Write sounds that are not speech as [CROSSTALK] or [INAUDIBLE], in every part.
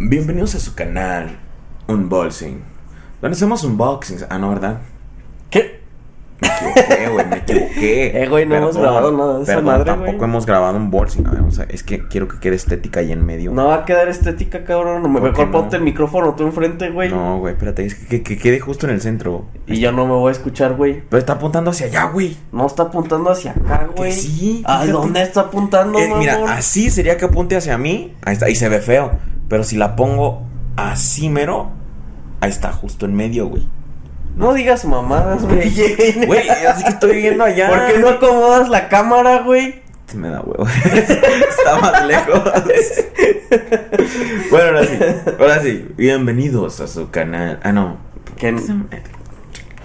Bienvenidos a su canal Unboxing. Donde hacemos unboxings. Ah, no, ¿verdad? ¿Qué? Me equivoqué, güey, me equivoqué. [LAUGHS] Eh, güey, no hemos grabado nada de esa perdón, madre, tampoco hemos grabado unboxing. A ver, vamos a- es que quiero que quede estética ahí en medio. No va a quedar estética, cabrón. No me ¿Por qué mejor no? ponte el micrófono tú enfrente, güey. No, güey, espérate. Es que, que- que quede justo en el centro. Y yo no me voy a escuchar, güey. Pero está apuntando hacia allá, güey. No está apuntando hacia acá, güey. sí, ¿A fíjate. dónde está apuntando, Eh, mira, así sería que apunte hacia mí. Ahí está, y se ve feo. Pero si la pongo así mero, ahí está, justo en medio, güey. No digas mamadas, güey. [LAUGHS] Güey, así que estoy viendo allá. ¿Por qué no acomodas la cámara, güey? Me da huevo. [LAUGHS] Está más lejos. bueno, ahora sí. Ahora sí. Bienvenidos a su canal. Ah, no. Que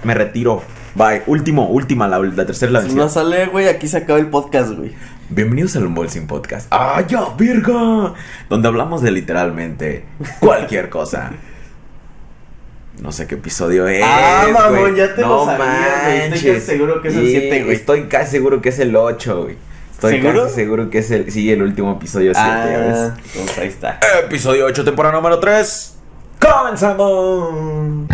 Me retiro. Bye. Último, última, la, la tercera la si no sale, güey, aquí se acaba el podcast, güey. Bienvenidos al Unboxing Podcast. ¡Ah, ya, virga! Donde hablamos de literalmente cualquier cosa. No sé qué episodio es. Ah, mamón, ya te lo no sabías, güey. Estoy manches. casi seguro que es el Sí, siete, güey. Estoy casi seguro que es el 8, güey. Estoy ¿Seguro? casi seguro que es el. Sí, el último episodio 7, ya ves. Ah, pues ahí está. Episodio 8, temporada número 3. ¡Comenzamos!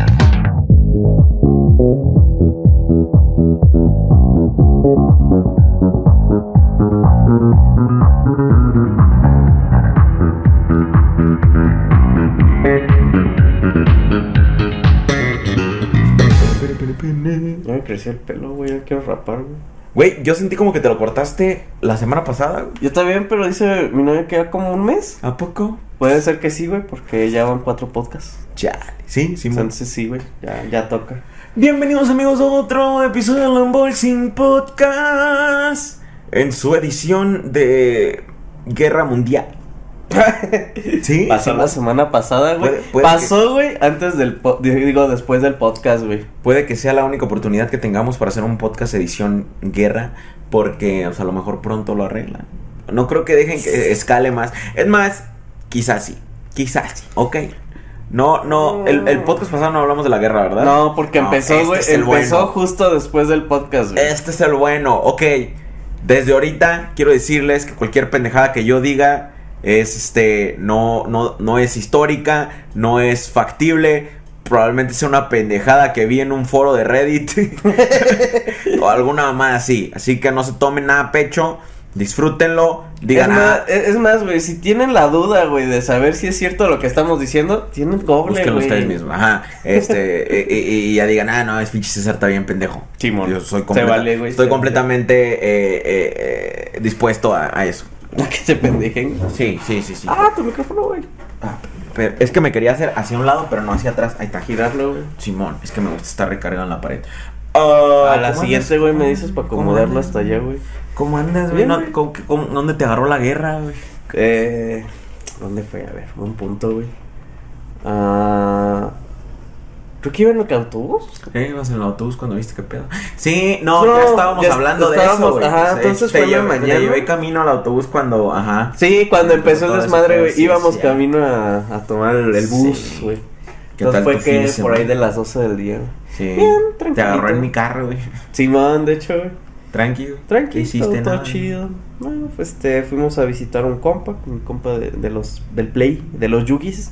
Creció el pelo, güey. Ya quiero rapar, güey. Güey, yo sentí como que te lo cortaste la semana pasada, güey. Yo también, pero dice mi novia que ya como un mes. ¿A poco? Puede ser que sí, güey, porque ya van cuatro podcasts. Chale. Sí, sí, Entonces sí, güey, ya, ya toca. Bienvenidos amigos a otro episodio del Unboxing Podcast En su edición de Guerra Mundial [LAUGHS] ¿Sí? Pasó sí, la semana pasada, güey. Puede- puede Pasó, güey, antes del po- digo, después del podcast, güey. Puede que sea la única oportunidad que tengamos para hacer un podcast edición guerra Porque o sea, a lo mejor pronto lo arreglan No creo que dejen que escale más Es más, quizás sí Quizás sí, ok No, no, el, el podcast pasado no hablamos de la guerra, ¿verdad? No, porque No, empezó, este güey, empezó bueno. justo después del podcast, güey. Este es el bueno, ok. Desde ahorita quiero decirles que cualquier pendejada que yo diga es este no no no es histórica, no es factible, probablemente sea una pendejada que vi en un foro de Reddit [LAUGHS] o alguna más así, así que no se tomen nada a pecho, disfrútenlo, Es digan más, ah, es más, güey, si tienen la duda, güey, de saber si es cierto lo que estamos diciendo, tienen cobre, búsquenlo ustedes mismos, ajá, este, [LAUGHS] y, y- y ya digan, ah, no, es pinche César, está bien pendejo. Simón, Yo soy se completa- vale, güey, estoy completamente eh, eh, eh, dispuesto a, a eso. [LAUGHS] Que se pendejen. Sí, sí, sí, sí. Ah, tu micrófono, güey. Ah, pero es que me quería hacer hacia un lado, pero no hacia atrás. Ahí está. Girarlo, güey. Simón, es que me gusta estar recargado en la pared. A la ¿cómo siguiente, güey, me dices para ¿Cómo acomodarlo hasta allá, güey. ¿Cómo andas, güey? No, güey. ¿cómo- cómo- ¿Dónde te agarró la guerra, güey? Eh, ¿Dónde fue? A ver, un punto, güey. Ah. Creo que iba en el autobús. ¿Eh? ¿Ibas en el autobús cuando viste qué pedo? Sí, no, ya estábamos ya hablando de estábamos- eso, güey. Ajá, Sí, entonces te fue en llevé- te mañana. llevé camino al autobús cuando, ajá. Sí, cuando empezó el desmadre, güey. sí, íbamos sí, camino a, a tomar el, el bus, Sí. güey. ¿Qué Entonces fue de que por ahí de las 12 del día. Sí. Bien, Te tranquilito. agarró en mi carro, güey. Simón, de hecho, güey. Tranquilo. Tranquilo, ¿Qué hiciste? todo, Nada. chido. Bueno, pues este, fuimos a visitar un compa, un compa de, de los, del Play, de los Yugis.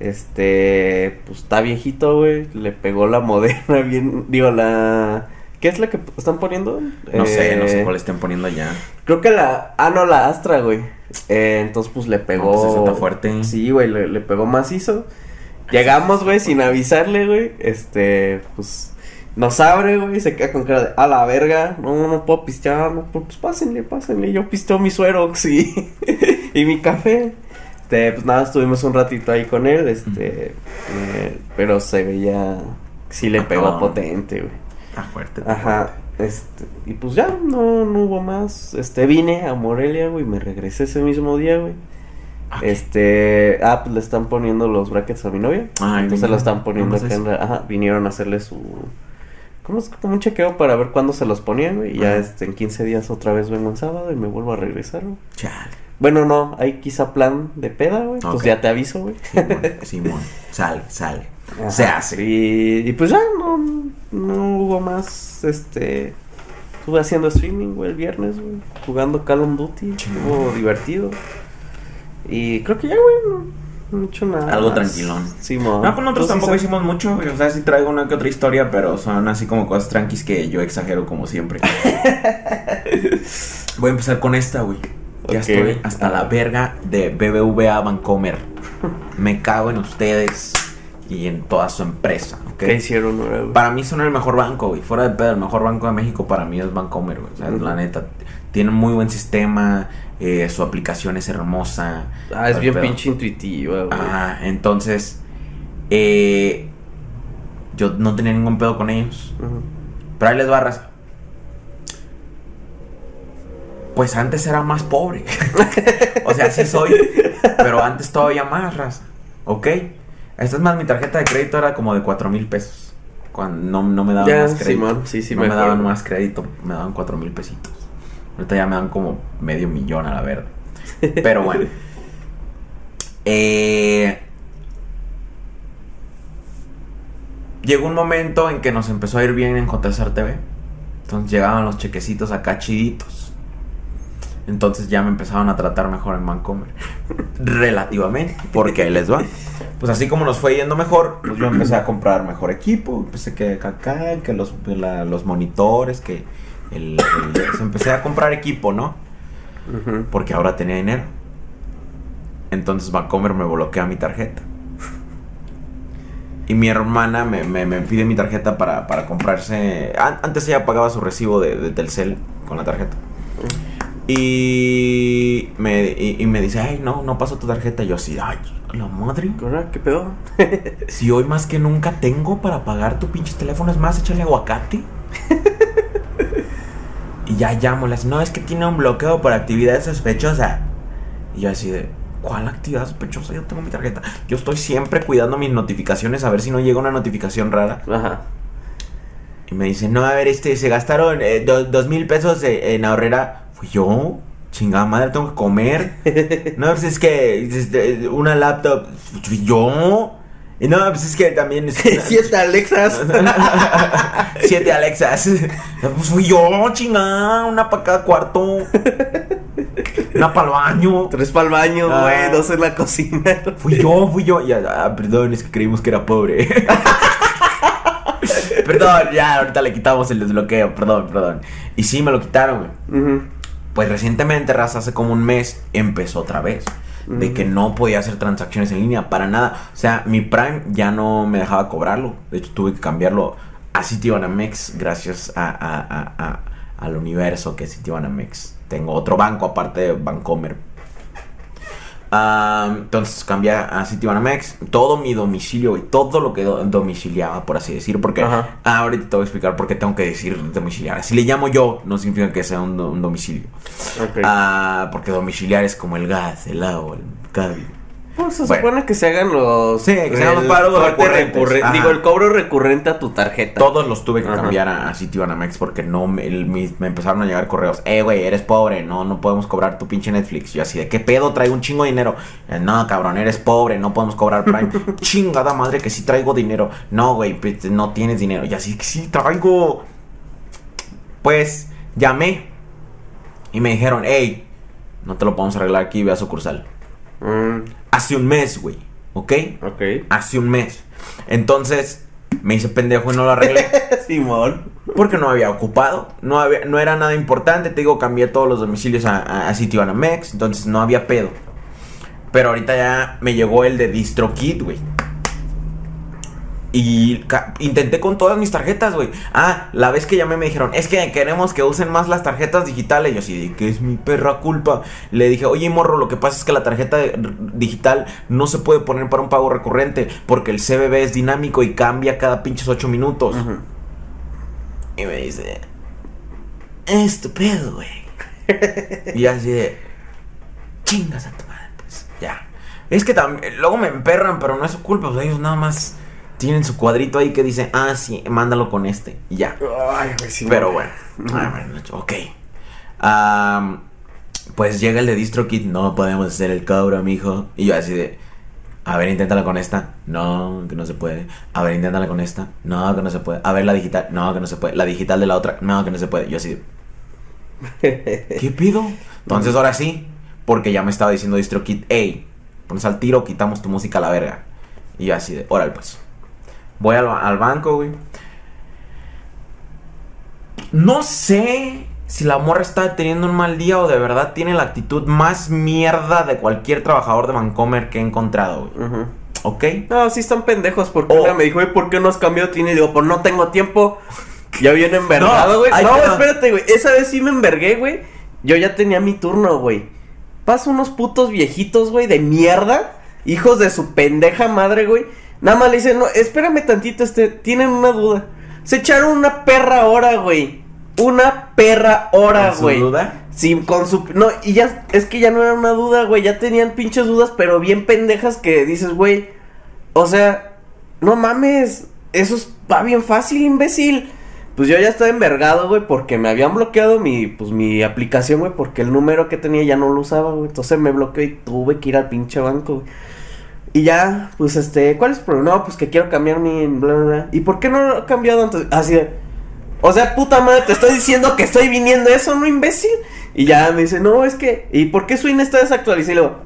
Este, pues está viejito, güey. Le pegó la moderna [LAUGHS] bien, digo, la... ¿Qué es la que están poniendo? No sé, no sé Eh, cuál estén poniendo allá. Creo que la... Ah, no, la Astra, güey. Eh, entonces, pues le pegó... pues, está fuerte. Sí, güey, le, le pegó macizo. Llegamos, güey, sin avisarle, güey. Este, pues... Nos abre, güey, se queda con cara de... A la verga, no, no puedo pistear, no, pues pásenle, pásenle. Yo pisteo mi suerox y... [LAUGHS] y mi café. Este, pues nada, estuvimos un ratito ahí con él, este... eh, pero se veía... Sí le Ah, pegó potente, güey. Está fuerte. está Ajá, fuerte. este, y pues ya, no, no hubo más, este, vine a Morelia, güey, me regresé ese mismo día, güey, Ah, este, ah, pues le están poniendo los brackets a mi novia, Ay, entonces lo están poniendo acá en eso. la, ajá, vinieron a hacerle su, ¿cómo es? Como un chequeo para ver cuándo se los ponían, güey, y ya, este, en 15 días otra vez vengo en sábado y me vuelvo a regresar, güey. Chale. Bueno, no, hay quizá plan de peda, güey, pues ya te aviso, güey. Simón, [LAUGHS] Simón. Sale, sale. Ajá. Se hace. Y, y pues ya, no, no hubo más, este... Estuve haciendo streaming, güey, el viernes, güey. Jugando Call of Duty. Estuvo divertido. Y creo que ya, güey, no, No he hecho nada. Algo más. tranquilón. Simón. No, con nosotros sí tampoco hicimos mucho. O sea, sí traigo una que otra historia, pero son así como cosas tranquis que yo exagero como siempre. [LAUGHS] Voy a empezar con esta, güey. Ya estoy hasta la verga de BBVA Bancomer. Me cago en ustedes y en toda su empresa, ¿ok? ¿Qué hicieron? Para mí son el mejor banco, güey. Fuera de pedo, el mejor banco de México para mí es Bancomer, güey. O sea, Ujú. la neta. Tienen muy buen sistema. eh, su aplicación es hermosa. Ah, es bien pedo. pinche intuitiva, güey. Ah, entonces. eh, yo no tenía ningún pedo con ellos. Ujú. Pero ahí les barras. Pues antes era más pobre. [LAUGHS] o sea, sí soy. Pero antes todavía más, raza. ¿Ok? Esta es más, mi tarjeta de crédito era como de 4 mil pesos. Cuando no, no me daban Ya, más crédito. Simón, sí, sí no me me, daban más crédito, me daban 4 mil pesitos. Ahorita ya me dan como medio millón a la verdad. Pero bueno. [LAUGHS] Eh, llegó un momento en que nos empezó a ir bien en JSR TV. Entonces llegaban los chequecitos acá chiditos. Entonces ya me empezaron a tratar mejor en Vancomer. [LAUGHS] Relativamente. Porque ahí les va. Pues así como nos fue yendo mejor, pues yo empecé a comprar mejor equipo. Empecé que acá, que los, la- los monitores, que el, el- pues empecé a comprar equipo, ¿no? Porque ahora tenía dinero. Entonces Vancomer me bloquea mi tarjeta. Y mi hermana me, me- me pide mi tarjeta para, para comprarse. an- Antes ella pagaba su recibo de, de Telcel con la tarjeta. Y me, y, y me dice, ay, no, no paso tu tarjeta. Y yo así, ay, la madre. ¿Ahora ¿Qué pedo? [LAUGHS] Si hoy más que nunca tengo para pagar tu pinche teléfono, es más, échale aguacate. y ya llamo, las no, es que tiene un bloqueo por actividad sospechosa. Y yo así de, ¿cuál actividad sospechosa? Yo tengo mi tarjeta. Yo estoy siempre cuidando mis notificaciones a ver si no llega una notificación rara. Ajá. Y me dice, no, a ver, este, se gastaron eh, do- dos mil pesos eh, en ahorrera. Fui yo, chingada madre, tengo que comer. [LAUGHS] No, pues es que una laptop, fui yo. Y no, pues es que también es [LAUGHS] Siete Alexas. [LAUGHS] Siete Alexas. Pues fui yo, chingada, una para cada cuarto. Una para el baño. Tres para el baño, Ah. güey. Dos en la cocina. Fui yo, fui yo. Ya, ah, perdón, es que creímos que era pobre. perdón, ya, ahorita le quitamos el desbloqueo, perdón, perdón. Y sí, me lo quitaron, güey. Ujú. Pues recientemente, Raza, hace como un mes, empezó otra vez. De que no podía hacer transacciones en línea para nada. O sea, mi Prime ya no me dejaba cobrarlo. De hecho, tuve que cambiarlo a Citibanamex gracias a, a- a- a- al universo que es Citibanamex. Tengo otro banco aparte de Bancomer. Ah, entonces cambié a Citibanamex. Todo mi domicilio y todo lo que do- domiciliaba, por así decir. Porque Ajá. ah, ahorita te voy a explicar por qué tengo que decir domiciliar. Si le llamo yo, no significa que sea un, do- un domicilio. Ah, porque domiciliar es como el gas, el agua, el cable. Pues se bueno. supone que se hagan los. Sí, que se hagan los pagos recurrentes. Digo, el cobro recurrente a tu tarjeta. Todos los tuve que Ajá. cambiar a, a Citibanamex porque no me, el- me empezaron a llegar correos. Eh, güey, eres pobre, no, no podemos cobrar tu pinche Netflix. Yo así de qué pedo, traigo un chingo de dinero. Eh, no, cabrón, eres pobre, no podemos cobrar Prime. [LAUGHS] Chingada madre que sí traigo dinero. No, güey, pues, no tienes dinero. Y así que sí traigo. Pues llamé y me dijeron, hey, no te lo podemos arreglar aquí, ve a sucursal. Mm, Hace un mes, güey, ¿ok? ok. Hace un mes. Entonces me hice pendejo y no lo arreglé. [LAUGHS] Simón. Porque no había ocupado, no, había, no era nada importante, te digo, cambié todos los domicilios a, a, a Citibanamex, entonces no había pedo. Pero ahorita ya me llegó el de DistroKid, güey. Y intenté con todas mis tarjetas, güey. Ah, la vez que llamé me dijeron, es que queremos que usen más las tarjetas digitales. Yo así, que es mi perra culpa. Le dije, oye, morro, lo que pasa es que la tarjeta digital no se puede poner para un pago recurrente porque el CBB es dinámico y cambia cada pinches 8 minutos. Y me dice, estupendo, güey. [LAUGHS] y así de, chingas a tu madre, pues, ya. Es que también, luego me emperran, pero no es su culpa, pues ellos nada más tienen su cuadrito ahí que dice, ah, sí, mándalo con este, y ya. Ay, güey, sí. Pero bueno, bueno, ok. Pues llega el de DistroKid, no podemos hacer el cobro, mijo. Y yo así de, a ver, inténtala con esta. No, que no se puede. A ver, inténtala con esta. No, que no se puede. A ver, la digital. No, que no se puede. La digital de la otra. No, que no se puede. Yo así de, [LAUGHS] ¿qué pido? Entonces ahora sí, porque ya me estaba diciendo DistroKid, hey, pones al tiro, quitamos tu música a la verga. Y yo así de, órale pues. Voy al, al banco, güey. No sé si la morra está teniendo un mal día o de verdad tiene la actitud más mierda de cualquier trabajador de Vancomer que he encontrado, güey. ¿Ok? No, sí están pendejos porque Oh. me dijo, "Güey, ¿por qué no has cambiado tiene? Y digo, pues no tengo tiempo. [LAUGHS] Ya viene envergado, No, güey. No, va. espérate, güey. Esa vez sí me envergué, güey. Yo ya tenía mi turno, güey. Paso unos putos viejitos, güey, de mierda. Hijos de su pendeja madre, güey. Nada más le dicen, no, espérame tantito, este, tienen una duda. Se echaron una perra hora, güey. Una perra hora, ¿Con su güey. duda? Sí, con su... No, y ya, es que ya no era una duda, güey, ya tenían pinches dudas, pero bien pendejas que dices, güey, o sea, no mames, eso es- va bien fácil, imbécil. Pues yo ya estaba envergado, güey, porque me habían bloqueado mi, pues mi aplicación, güey, porque el número que tenía ya no lo usaba, güey, entonces me bloqueó y tuve que ir al pinche banco, güey. Y ya, pues este, ¿cuál es el problema? No, pues que quiero cambiar mi bla, bla, bla. ¿Y por qué no lo he cambiado antes? Así de, o sea, puta madre, te estoy diciendo que estoy viniendo eso, ¿no, imbécil? Y ya me dice, no, es que, ¿y por qué su INE está desactualizado? Y le digo,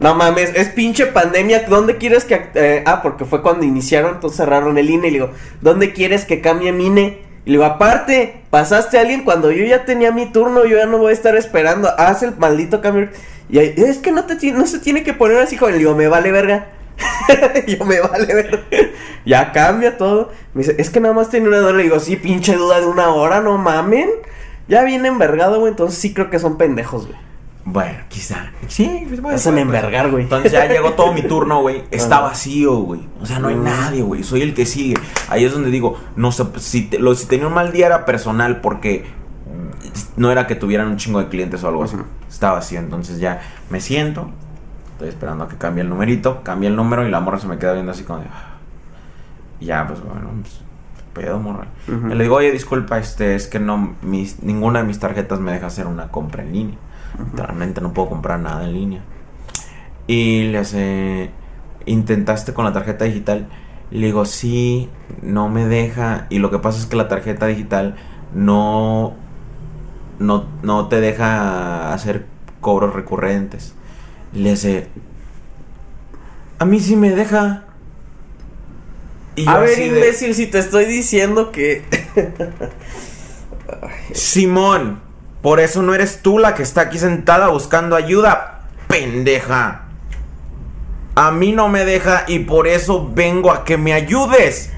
no mames, es pinche pandemia, ¿dónde quieres que... eh, ah, porque fue cuando iniciaron, entonces cerraron el INE. Y le digo, ¿dónde quieres que cambie mi INE? Y le digo, aparte, pasaste a alguien cuando yo ya tenía mi turno, yo ya no voy a estar esperando, haz el maldito cambio. Y ahí, es que no, te, se tiene que poner así, joven. Le digo, me vale verga. [LAUGHS] yo me vale verga. [LAUGHS] ya cambia todo. Me dice, es que nada más tiene una duda. Le digo, sí, pinche duda de una hora, no mamen. Ya viene envergado, güey. Entonces sí creo que son pendejos, güey. Bueno, quizá. Sí, pues bueno. Hacen envergar, güey. Entonces ya llegó todo mi turno, güey. [LAUGHS] Está vacío, güey. O sea, no hay Mm. nadie, güey. Soy el que sigue. Ahí es donde digo, no sé, si, te- lo, si tenía un mal día era personal porque no era que tuvieran un chingo de clientes o algo así. Ujú. Está vacío. Entonces ya me siento. Estoy esperando a que cambie el numerito. Cambia el número y la morra se me queda viendo así como de... "Ah". Y ya, pues bueno, pues, pedo, morra. Le digo, oye, disculpa, este, es que no, mis, ninguna de mis tarjetas me deja hacer una compra en línea. Realmente no puedo comprar nada en línea. Y le hace, intentaste con la tarjeta digital. Le digo, sí, no me deja. Y lo que pasa es que la tarjeta digital no, no, no te deja hacer cobros recurrentes. Le hace, a mí sí me deja. Y A ver, así de- imbécil, si te estoy diciendo que. [LAUGHS] Simón, por eso no eres tú la que está aquí sentada buscando ayuda, pendeja. A mí no me deja y por eso vengo a que me ayudes.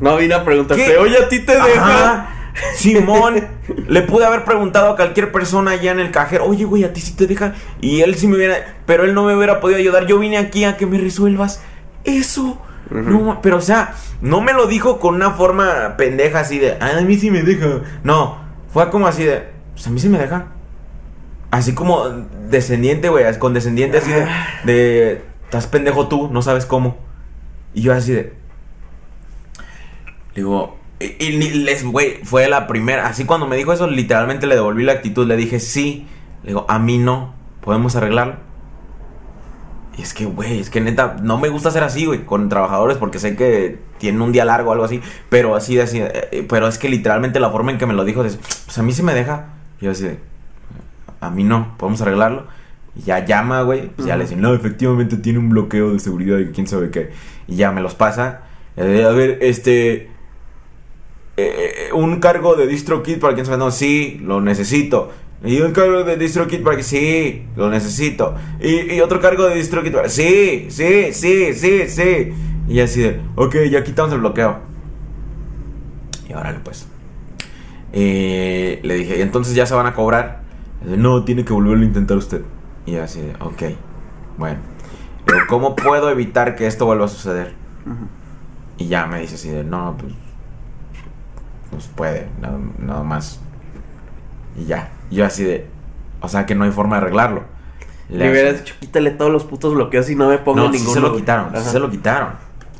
no vine a preguntarte, ¿Qué? oye, a ti te deja. Ajá. [LAUGHS] Simón, le pude haber preguntado a cualquier persona allá en el cajero, oye, güey, a ti sí te deja. Y él sí me hubiera, pero él no me hubiera podido ayudar. Yo vine aquí a que me resuelvas eso. No, pero o sea, no me lo dijo con una forma pendeja así de, "Ah, a mí sí me deja. No, fue como así de, pues a mí sí me deja. Así como descendiente, güey, con descendiente así de, de, estás pendejo tú, no sabes cómo. Y yo así de, Digo, y, les, güey, fue la primera. Así cuando me dijo eso, literalmente le devolví la actitud. Le dije, sí. Le digo, a mí no. ¿Podemos arreglarlo? Y es que, güey, es que neta, no me gusta ser así, güey, con trabajadores porque sé que tienen un día largo o algo así. Pero así, así. eh, eh, pero es que literalmente la forma en que me lo dijo, de, pues a mí sí me deja. Y yo así, de, a mí no. ¿Podemos arreglarlo? Y ya llama, güey. Pues ya le dicen, no, efectivamente tiene un bloqueo de seguridad y quién sabe qué. Y ya me los pasa. Eh, a ver, este. eh, un cargo de DistroKit para quien sabe. No, sí, lo necesito. Y un cargo de DistroKit para que sí, lo necesito. Y, y otro cargo de DistroKit para. Sí, sí, sí, sí, sí. Y así de, ok, ya quitamos el bloqueo. Y órale, pues. Eh, le dije, ¿y entonces ya se van a cobrar? Dice, no, tiene que volverlo a intentar usted. Y así de, ok, bueno. Pero, ¿cómo puedo evitar que esto vuelva a suceder? Y ya me dice así de, no, pues, pues puede, nada, nada más. Y ya, Y yo así de, o sea que no hay forma de arreglarlo. Le hubieras dicho, quítale todos los putos bloqueos y no me pongo no, sí ninguno. se lo güey". quitaron, sí se lo quitaron.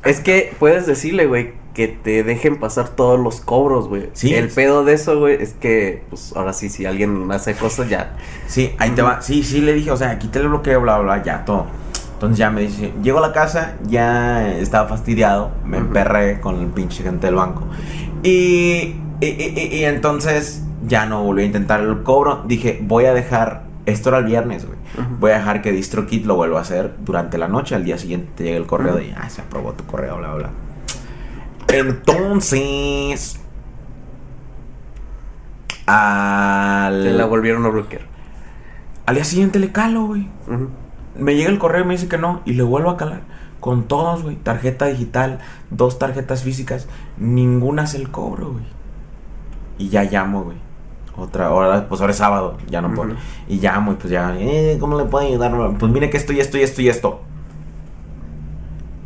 Es que puedes decirle, güey, que te dejen pasar todos los cobros, güey. Sí. El pedo de eso, güey, es que, pues, ahora sí, si alguien hace cosas, ya. Sí, ahí te va. Sí, sí, le dije, o sea, quítale el bloqueo, bla, bla, ya, todo. Entonces ya me dice, llego a la casa, ya estaba fastidiado, me emperré con el pinche gente del banco. Y, y, y- y entonces ya no volví a intentar el cobro. Dije, voy a dejar Esto era el viernes, güey. Voy a dejar que DistroKit lo vuelva a hacer durante la noche. Al día siguiente te llega el correo de, ah, se aprobó tu correo, bla, bla. Entonces... Al, Te la volvieron a bloquear. al día siguiente le calo, güey. Me llega el correo y me dice que no. Y le vuelvo a calar. Con todos, güey. Tarjeta digital, dos tarjetas físicas. Ninguna hace el cobro, güey. Y ya llamo, güey. Otra hora, pues ahora es sábado, ya no puedo. Y llamo y pues ya, eh, ¿cómo le puedo ayudar? Pues mire que esto y esto y esto y esto.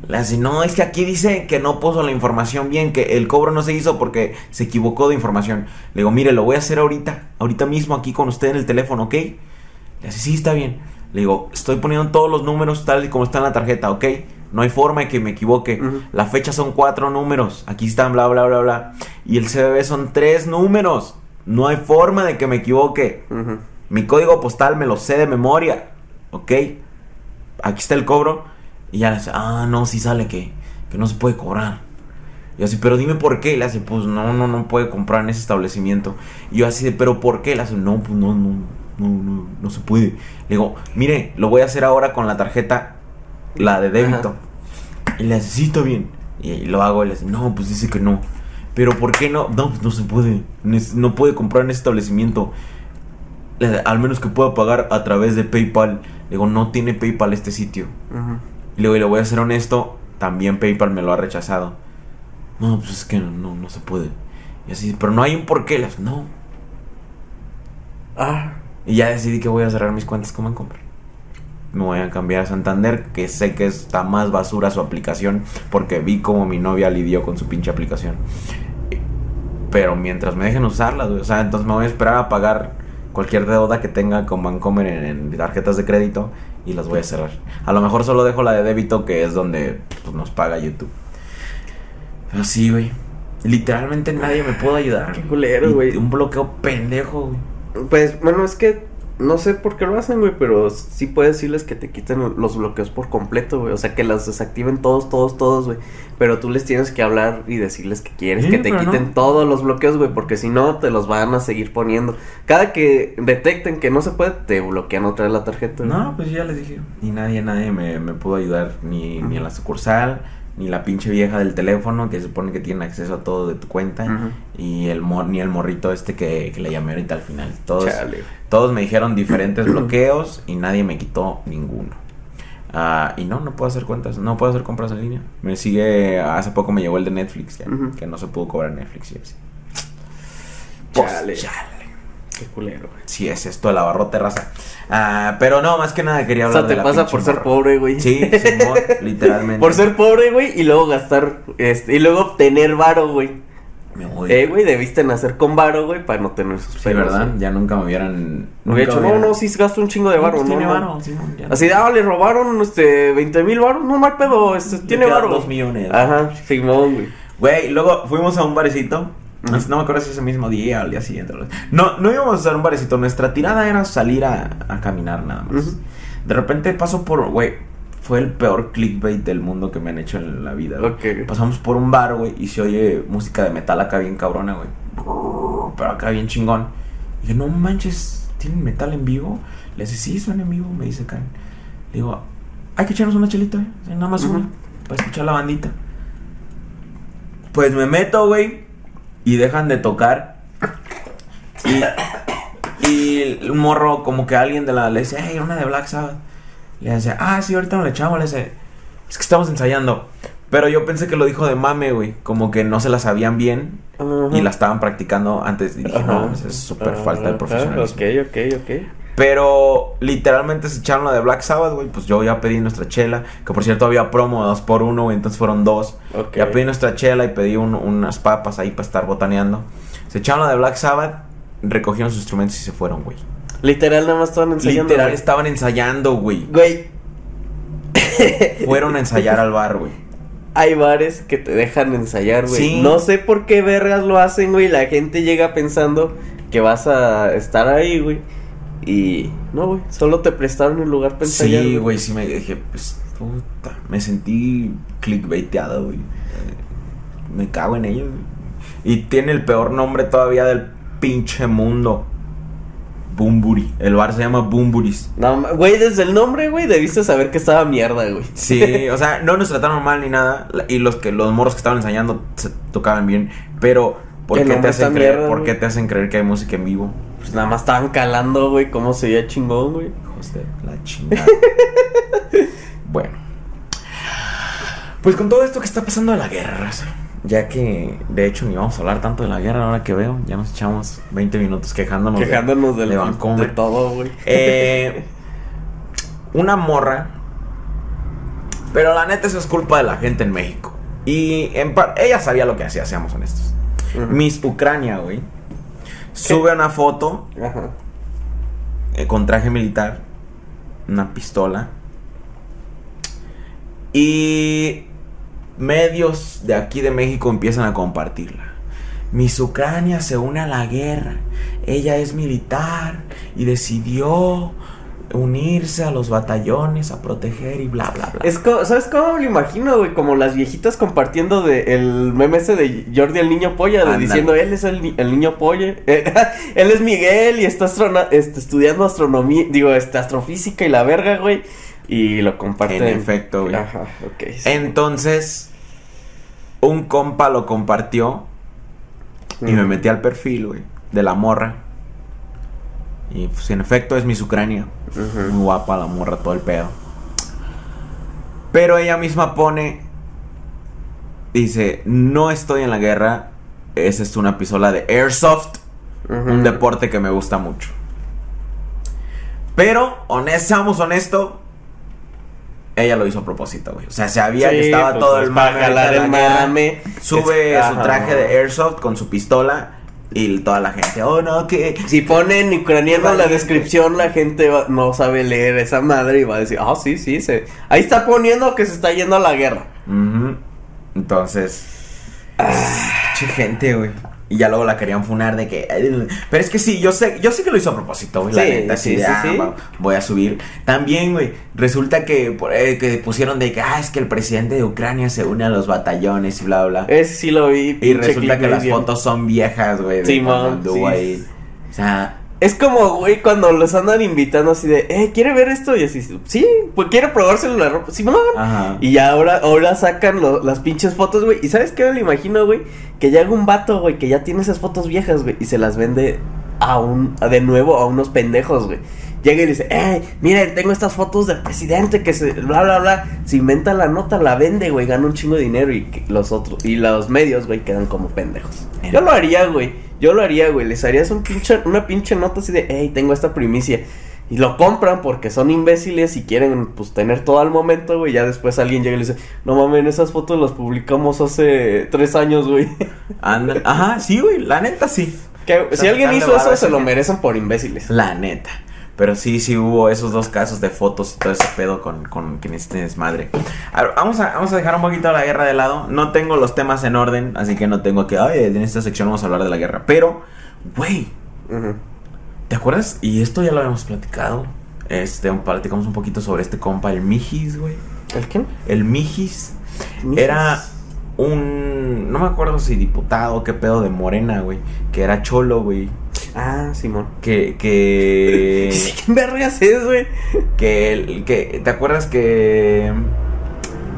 Le hace, no, es que aquí dice que no puso la información bien, que el cobro no se hizo porque se equivocó de información. Le digo, mire, lo voy a hacer ahorita, ahorita mismo aquí con usted en el teléfono, ¿ok? Le hace, sí, está bien. Le digo, estoy poniendo todos los números tal y como está en la tarjeta, ¿ok? No hay forma de que me equivoque. La fecha son cuatro números. Aquí están, bla, bla, bla, bla. Y el CBB son tres números. No hay forma de que me equivoque. Mi código postal me lo sé de memoria. ¿Ok? Aquí está el cobro. Y ya le dice, ah, no, sí sale que, que no se puede cobrar. Y yo así, pero dime por qué. Le hace, pues no, no, no puede comprar en ese establecimiento. Y yo así de, pero ¿por qué? Le hace, no, pues no, no, no, no, no se puede. Le digo, mire, lo voy a hacer ahora con la tarjeta, la de débito. Y le hace, sí, está bien. Y, y lo hago y le dice, no, pues dice que no. Pero ¿por qué no? No, pues no se puede. No puede comprar en ese establecimiento. Le dice, Al menos que pueda pagar a través de PayPal. Le digo, no tiene PayPal este sitio. Ujú. Y luego, y le voy a ser honesto, también PayPal me lo ha rechazado. No, pues es que no, no, no se puede. Y así, pero no hay un porqué. Dice, no. Ah. Y ya decidí que voy a cerrar mis cuentas como en compra. Me voy a cambiar a Santander, que sé que está más basura su aplicación, porque vi como mi novia lidió con su pinche aplicación. Pero mientras me dejen usarla, o sea, entonces me voy a esperar a pagar cualquier deuda que tenga con Bancomer en, en tarjetas de crédito y las voy a cerrar. A lo mejor solo dejo la de débito, que es donde pues, nos paga YouTube. Pero sí, güey. Literalmente nadie me pudo ayudar. Qué culero, güey. Un bloqueo pendejo, güey. Pues, bueno, es que no sé por qué lo hacen, güey, pero sí puedes decirles que te quiten los bloqueos por completo, güey. O sea, que las desactiven todos, todos, todos, güey. Pero tú les tienes que hablar y decirles que quieres Sí, que te quiten no. todos los bloqueos, güey, porque si no, te los van a seguir poniendo. Cada que detecten que no se puede, te bloquean otra vez la tarjeta. güey. No, pues ya les dije. Ni nadie, nadie me, me pudo ayudar. Ni, ni en la sucursal, ni la pinche vieja del teléfono que se supone que tiene acceso a todo de tu cuenta. Y el mor- ni el morrito este que, que le llamé ahorita al final. Todos, Chale, todos me dijeron diferentes [CLEARS THROAT] bloqueos y nadie me quitó ninguno. Ah, y no, no puedo hacer cuentas, no puedo hacer compras en línea. Me sigue, hace poco me llegó el de Netflix, ya, que no se pudo cobrar Netflix y así. Pues, Chale. chale. Qué culero, güey. Sí, es esto, el abarrote raza. Ah, pero no, más que nada quería O hablar sea, de te la pasa pinche por ser morra. pobre, güey. Sí, Simón, [LAUGHS] literalmente. Por ser pobre, güey, y luego gastar, este, y luego obtener varo, güey. Me voy. Eh, güey, debiste nacer con varo, güey, para no tener sus Sí, pelos, ¿verdad? güey. Ya nunca me hubieran. Me nunca hubiera dicho, no, hubieran- no, sí gasto un chingo de varo, pues no, tiene no. varo, Simón, ya. Así ah, le robaron, este, 20 mil varos, no, no hay pedo, este, tiene quedan varo. dos millones. Ajá, Simón, güey. Güey, luego fuimos a un barecito. No, me acuerdo si ese mismo día o al día siguiente. No, no íbamos a hacer un barecito. Nuestra tirada era salir a, a caminar nada más. De repente paso por. Güey, fue el peor clickbait del mundo que me han hecho en la vida. Pasamos por un bar, güey, y se oye música de metal acá bien cabrona, güey. Pero acá bien chingón. Y dije, no manches, ¿tienen metal en vivo? Le dice, sí, suena en vivo, me dice Karen. Le digo, hay que echarnos una chelita, güey. Sí, Nada más Ujú. una, para escuchar la bandita. Pues me meto, güey, y dejan de tocar. Y, y un morro, como que alguien de la. Le dice, hey, una de Black Sabbath. Le dice, ah, sí, ahorita nos le echamos. Le dice, es que estamos ensayando. Pero yo pensé que lo dijo de mame, güey. Como que no se la sabían bien y la estaban practicando antes. Y dije, no, es súper falta de profesionalismo. Ok, ok, ok. Pero literalmente se echaron la de Black Sabbath, güey. Pues yo ya pedí nuestra chela. Que por cierto había promo de dos por uno, güey. Entonces fueron dos. Ya pedí nuestra chela y pedí un- unas papas ahí para estar botaneando. Se echaron la de Black Sabbath, recogieron sus instrumentos y se fueron, güey. Literal, nada más estaban ensayando. Literal güey. estaban ensayando, güey. Güey, [LAUGHS] Fueron a ensayar al bar, güey. hay bares que te dejan ensayar, güey. Sí. No sé por qué vergas lo hacen, güey. La gente llega pensando que vas a estar ahí, güey. Y no, güey. Solo te prestaron el lugar para ensayar. Sí, güey, sí me dije, pues, puta, me sentí clickbaiteado, güey. Me cago en ellos. Y tiene el peor nombre todavía del pinche mundo. Bumburi. El bar se llama Bumburis. No, güey, desde el nombre, güey, debiste saber que estaba mierda, güey. Sí, o sea, no nos trataron mal ni nada. Y los que los morros que estaban ensayando se tocaban bien. Pero, ¿por qué, te hacen creer, mierda, ¿por qué te hacen creer que hay música en vivo? Pues nada más estaban calando, güey, cómo se veía chingón, güey. Hijos de la chingada. [LAUGHS] bueno. Pues con todo esto que está pasando de la guerra, ya que de hecho ni vamos a hablar tanto de la guerra ahora que veo, ya nos echamos 20 minutos quejándonos. de- Quejándonos de Vancomer. de todo, güey. Eh, una morra. Pero la neta eso es culpa de la gente en México. Y en par- ella sabía lo que hacía, seamos honestos. Miss Ucrania, güey. Sube una foto Ajá. eh, con traje militar, una pistola. Y medios de aquí de México empiezan a compartirla. Miss Ucrania se une a la guerra. Ella es militar y decidió unirse a los batallones a proteger y bla bla bla. Es ¿Sabes cómo me lo imagino, güey? Como las viejitas compartiendo de el meme ese de Jordi el niño polla, de diciendo él es el, ni- el niño polla. [LAUGHS] Eh, él es Miguel y está este, estudiando astronomía, digo, este, astrofísica y la verga, güey. Y lo comparten. En efecto, güey. Ajá, ok. sí. Entonces, un compa lo compartió y me Ujú. metí al perfil, güey, de la morra. Y pues en efecto es Miss Ucrania. Muy guapa la morra, todo el pedo. Pero ella misma pone. Dice: No estoy en la guerra. Esa es una pistola de Airsoft. Un deporte que me gusta mucho. Pero, honest, seamos honestos. Ella lo hizo a propósito, güey. O sea, sabía que Sí, estaba pues, todo pues, el para mame. en el mame. Sube Es- su ajá. traje de Airsoft con su pistola. Y toda la gente, oh no, que. Si ponen ucraniano en la descripción, la gente va- no sabe leer esa madre y va a decir, ah, sí, sí, se... ahí está poniendo que se está yendo a la guerra. Entonces. Che gente, güey. Y ya luego la querían funar de que. Pero es que sí, yo sé, yo sé que lo hizo a propósito, güey. la Sí, neta, así sí, de, sí, ah, sí. voy a subir. También, güey, resulta que, eh, que pusieron de que, ah, es que el presidente de Ucrania se une a los batallones y bla, bla. Ese sí lo vi. y resulta que las bien. fotos son viejas, güey. sí. ahí. O sea, Es como, güey, cuando los andan invitando así de, eh, ¿quiere ver esto? Y así, sí, pues quiere probárselo la ropa. Simón. ajá. Y ya ahora, ahora sacan lo- las pinches fotos, güey. ¿Y sabes qué me lo imagino, güey? Que llega un vato, güey, que ya tiene esas fotos viejas, güey, y se las vende a un, a de nuevo a unos pendejos, güey. Llega y dice, eh, miren, tengo estas fotos del presidente que se, bla, bla, bla. Se inventa la nota, la vende, güey, gana un chingo de dinero y los otros, y los medios, güey, quedan como pendejos. Yo lo haría, güey. Yo lo haría, güey. Les harías un pinche, una pinche nota así de, hey, tengo esta primicia. Y lo compran porque son imbéciles y quieren, pues, tener todo al momento, güey. Ya después alguien llega y le dice, no mames, esas fotos las publicamos hace tres años, güey. [LAUGHS] Anda- Ajá, sí, güey, la neta sí. Que, si sea, alguien hizo eso, se lo merecen por imbéciles. La neta. Pero sí, sí hubo esos dos casos de fotos y todo ese pedo con, con quien este desmadre. A ver, vamos a, vamos a dejar un poquito la guerra de lado. No tengo los temas en orden, así que no tengo que, ay, en esta sección vamos a hablar de la guerra. Pero, güey. ¿te acuerdas? Y esto ya lo habíamos platicado. Este, platicamos un poquito sobre este compa, el Mijis, güey. ¿El qué? El Mijis Mijis. era un, no me acuerdo si diputado, qué pedo de Morena, güey. Que era cholo, güey. Ah, Simón. Que, que... [LAUGHS] Sí, ¿Qué vergas es, güey? Que, el, que ¿te acuerdas que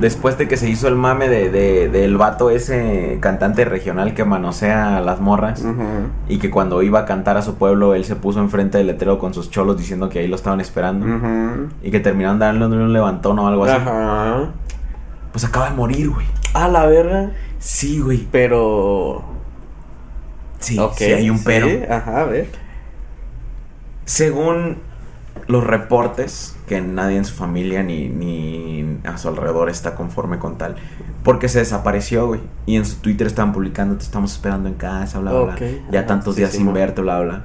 después de que se hizo el mame de, de- del vato ese cantante regional que manosea a las morras Ujú. y que cuando iba a cantar a su pueblo él se puso enfrente del letrero con sus cholos diciendo que ahí lo estaban esperando Ujú. y que terminaron dándole un levantón o algo así? Ajá. Pues acaba de morir, güey. A la verga. Sí, güey. Pero. Sí, sí hay un pero. sí, Ajá, a ver. Según los reportes, que nadie en su familia ni, ni a su alrededor está conforme con tal, porque se desapareció, güey. Y en su Twitter estaban publicando, te estamos esperando en casa, bla, bla, Ya ajá, tantos sí, días sí, sin verte, bla, bla.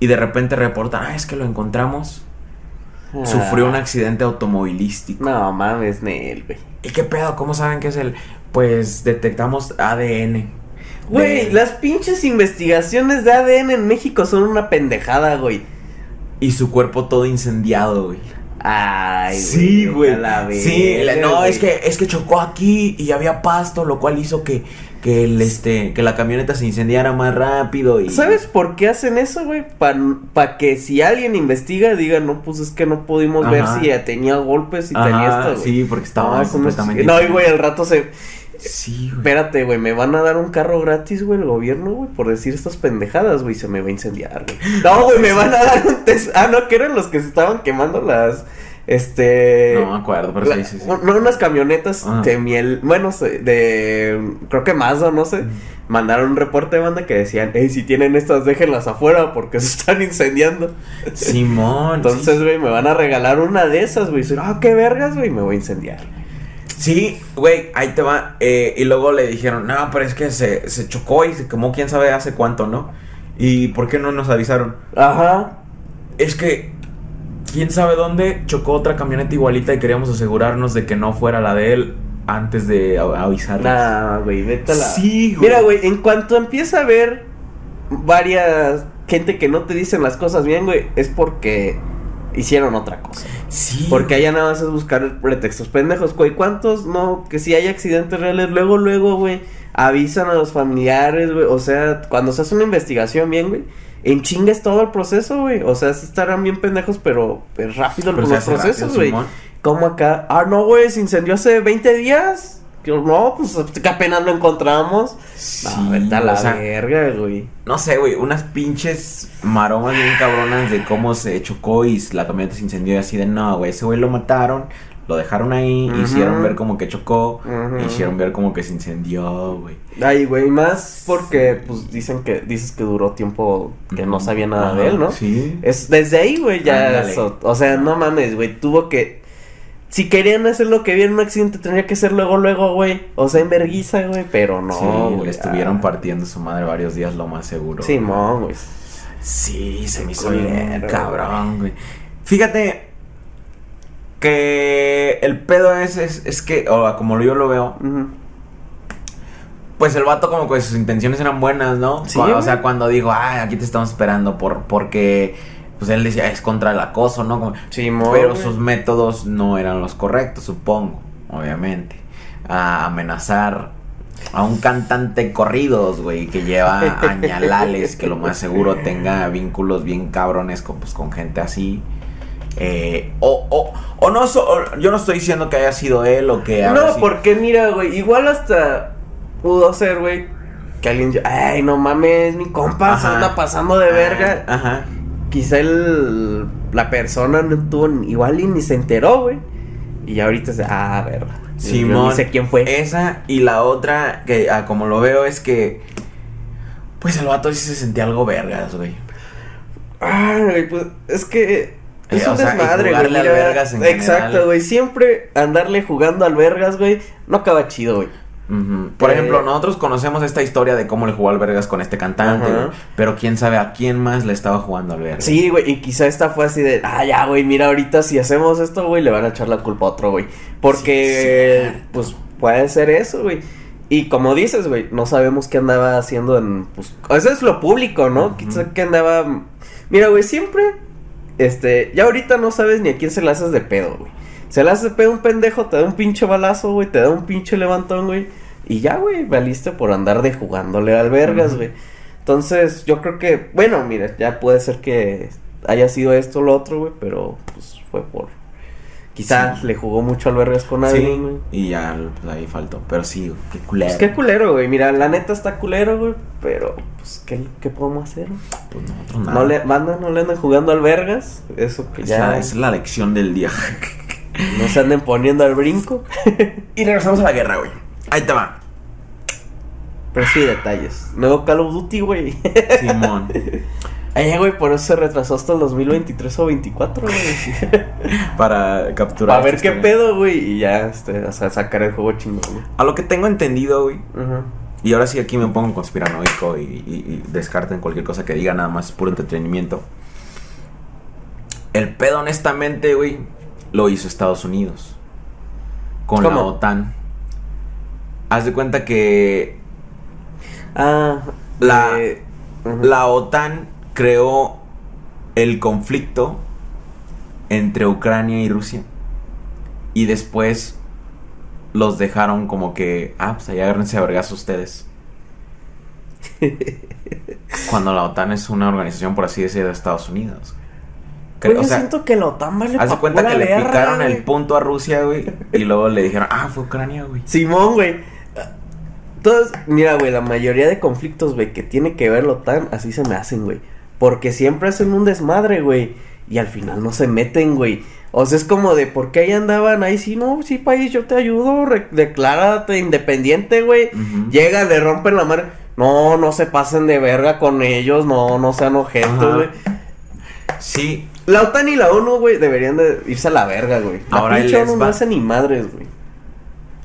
Y de repente reportan, ah, es que lo encontramos. Sufrió un Ah. accidente automovilístico. No mames, Nel, güey. ¿Y qué pedo? ¿Cómo saben que es él? Pues detectamos ADN. Güey, las pinches investigaciones de ADN en México son una pendejada, güey. Y su cuerpo todo incendiado, güey. Ay, Sí, güey. a la Sí, la- no, es que, es que chocó aquí y había pasto, lo cual hizo que, que el este, que la camioneta se incendiara más rápido y. ¿Sabes por qué hacen eso, güey? Para que si alguien investiga, diga, no, pues es que no pudimos ver si tenía golpes y Ajá, tenía esto, güey. sí, porque estaba completamente No, y güey, al rato se. Sí, güey. Espérate, güey, me van a dar un carro gratis, güey, el gobierno, güey, por decir estas pendejadas, güey, se me va a incendiar, güey. No, güey, me van a dar un test. Ah, no, que eran los que se estaban quemando las. Este. No me acuerdo, pero la- sí, sí, sí. No, unas camionetas Ah. de miel. Bueno, de. Creo que Mazda, no sé. Mandaron un reporte de banda que decían, hey, si tienen estas, déjenlas afuera porque se están incendiando. Simón. Entonces, sí. güey, me van a regalar una de esas, güey. Y Ah, qué vergas, güey, me voy a incendiar. Sí, güey, ahí te va. Eh, y luego le dijeron, no, pero es que se, se chocó y se quemó quién sabe hace cuánto, ¿no? ¿Y por qué no nos avisaron? Ajá. Es que, quién sabe dónde chocó otra camioneta igualita y queríamos asegurarnos de que no fuera la de él antes de a- avisarles. Nah, güey, vete a la. Sí, güey. Mira, güey, en cuanto empieza a ver varias gente que no te dicen las cosas bien, güey, es porque hicieron otra cosa. Sí. Porque allá nada más es buscar pretextos pendejos, güey. ¿Cuántos no? Que si hay accidentes reales, luego, luego, güey, avisan a los familiares, güey. O sea, cuando se hace una investigación bien, güey, en chingues todo el proceso, güey. O sea, sí estarán bien pendejos, pero es rápido Pero los procesos, güey. ¿Cómo acá? Ah, no, güey, se incendió hace 20 días. No, pues que apenas lo encontramos. Sí, no, vete a la o sea, verga, güey. No sé, güey, unas pinches maromas bien cabronas de cómo se chocó y la camioneta se incendió y así de no, güey, ese güey lo mataron, lo dejaron ahí, hicieron ver como que chocó, hicieron ver como que se incendió, güey. Ay, güey, más porque, pues, dicen que, dices que duró tiempo que no sabía nada de él, ¿no? Sí. Es, desde ahí, güey, ya, eso- o sea, no mames, güey, tuvo que, si querían hacer lo que vieron un accidente, tendría que ser luego, luego, güey, o sea, en verguiza, güey, pero no, sí, le estuvieron ah. partiendo su madre varios días, lo más seguro. Simón, güey. Sí, se me hizo bien cabrón, güey. Fíjate que el pedo es, es, es que, o como yo lo veo, pues el vato como que sus intenciones eran buenas, ¿no? Sí, o sea, cuando digo, ay, aquí te estamos esperando por, porque, pues él decía, es contra el acoso, ¿no? Como- Simón, pero sus métodos no eran los correctos, supongo, obviamente. A amenazar a un cantante corridos, güey, que lleva [LAUGHS] añalales, que lo más seguro tenga vínculos bien cabrones con, pues, con gente así. Eh, o, o, o no, so- o- yo no estoy diciendo que haya sido él o que... No, sido- porque mira, güey, igual hasta pudo ser, güey, que alguien, ay, no mames, mi compa se anda pasando de verga. Ajá. Quizá el, la persona no tuvo, ni- igual y ni se enteró, güey. Y ahorita se, ah, verga. Yo Simón. Ni sé quién fue. Esa y la otra, que ah, como lo veo, es que. Pues el vato sí se sentía algo vergas, güey. Ay, pues es que es Eh, un o sea, desmadre, güey. al vergas en Exacto, general. güey. Siempre andarle jugando al vergas, güey, no acaba chido, güey. Por Eh. ejemplo, nosotros conocemos esta historia de cómo le jugó al vergas con este cantante, pero quién sabe a quién más le estaba jugando al vergas. Sí, güey, y quizá esta fue así de, ah, ya, güey, mira, ahorita si hacemos esto, güey, le van a echar la culpa a otro, güey. Porque, Sí, pues, puede ser eso, güey. Y como dices, güey, no sabemos qué andaba haciendo en, pues, eso es lo público, ¿no? Ujú. Quizá que andaba, mira, güey, siempre, este, ya ahorita no sabes ni a quién se le haces de pedo, güey. Se le haces de pedo un pendejo, te da un pinche balazo, güey, te da un pinche levantón, güey. Y ya, güey, valiste por andar de jugándole al vergas, güey. Entonces, yo creo que, bueno, mira, ya puede ser que haya sido esto o lo otro, güey, pero pues fue por. Quizás Sí. le jugó mucho al vergas con alguien, güey. Sí, y ya pues, ahí faltó. Pero sí, qué culero. Pues qué culero, güey. Mira, la neta está culero, güey. Pero, pues, ¿qué, qué podemos hacer? Pues nosotros nada. No le, banda, no le andan jugando al vergas. Eso que Esa ya es la lección del día. [LAUGHS] [LAUGHS] no se anden poniendo al brinco. y regresamos a la guerra, güey. Ahí te va. pero sí, detalles. Nuevo Call of Duty, güey. Simón. [LAUGHS] Ay, güey, por eso se retrasó hasta el 2023 o 24, güey. [LAUGHS] Para capturar. Para ver qué historia. pedo, güey. Y ya, este, o sea, sacar el juego chingón, güey. A lo que tengo entendido, güey. Y ahora sí aquí me pongo conspiranoico y, y, y descarten cualquier cosa que diga, nada más es puro entretenimiento. El pedo, honestamente, güey, lo hizo Estados Unidos. Con la. OTAN. Haz de cuenta que Ah, La- eh, la OTAN creó el conflicto entre Ucrania y Rusia. Y después los dejaron como que, ah, pues ahí agárrense a vergas ustedes. [LAUGHS] Cuando la OTAN es una organización, por así decir, de Estados Unidos. Güey, yo siento que la OTAN vale pa' cuenta que le guerra, picaron el punto a Rusia, güey. Y luego le dijeron, ah, fue Ucrania, güey. Simón, güey. Todos, mira, güey, la mayoría de conflictos, güey, que tiene que ver la OTAN, así se me hacen, güey. Porque siempre hacen un desmadre, güey. Y al final no se meten, güey. O sea, es como de, ¿por qué ahí andaban? Ahí sí, no, sí, país, yo te ayudo, declárate independiente, güey. Ujú. Llegan, le rompen la madre. No, no se pasen de verga con ellos, no, no sean ojetos, Ajá. güey. Sí, La OTAN y la ONU, güey, deberían de irse a la verga, güey. La Ahora pinche ONU no va. hace ni madres, güey.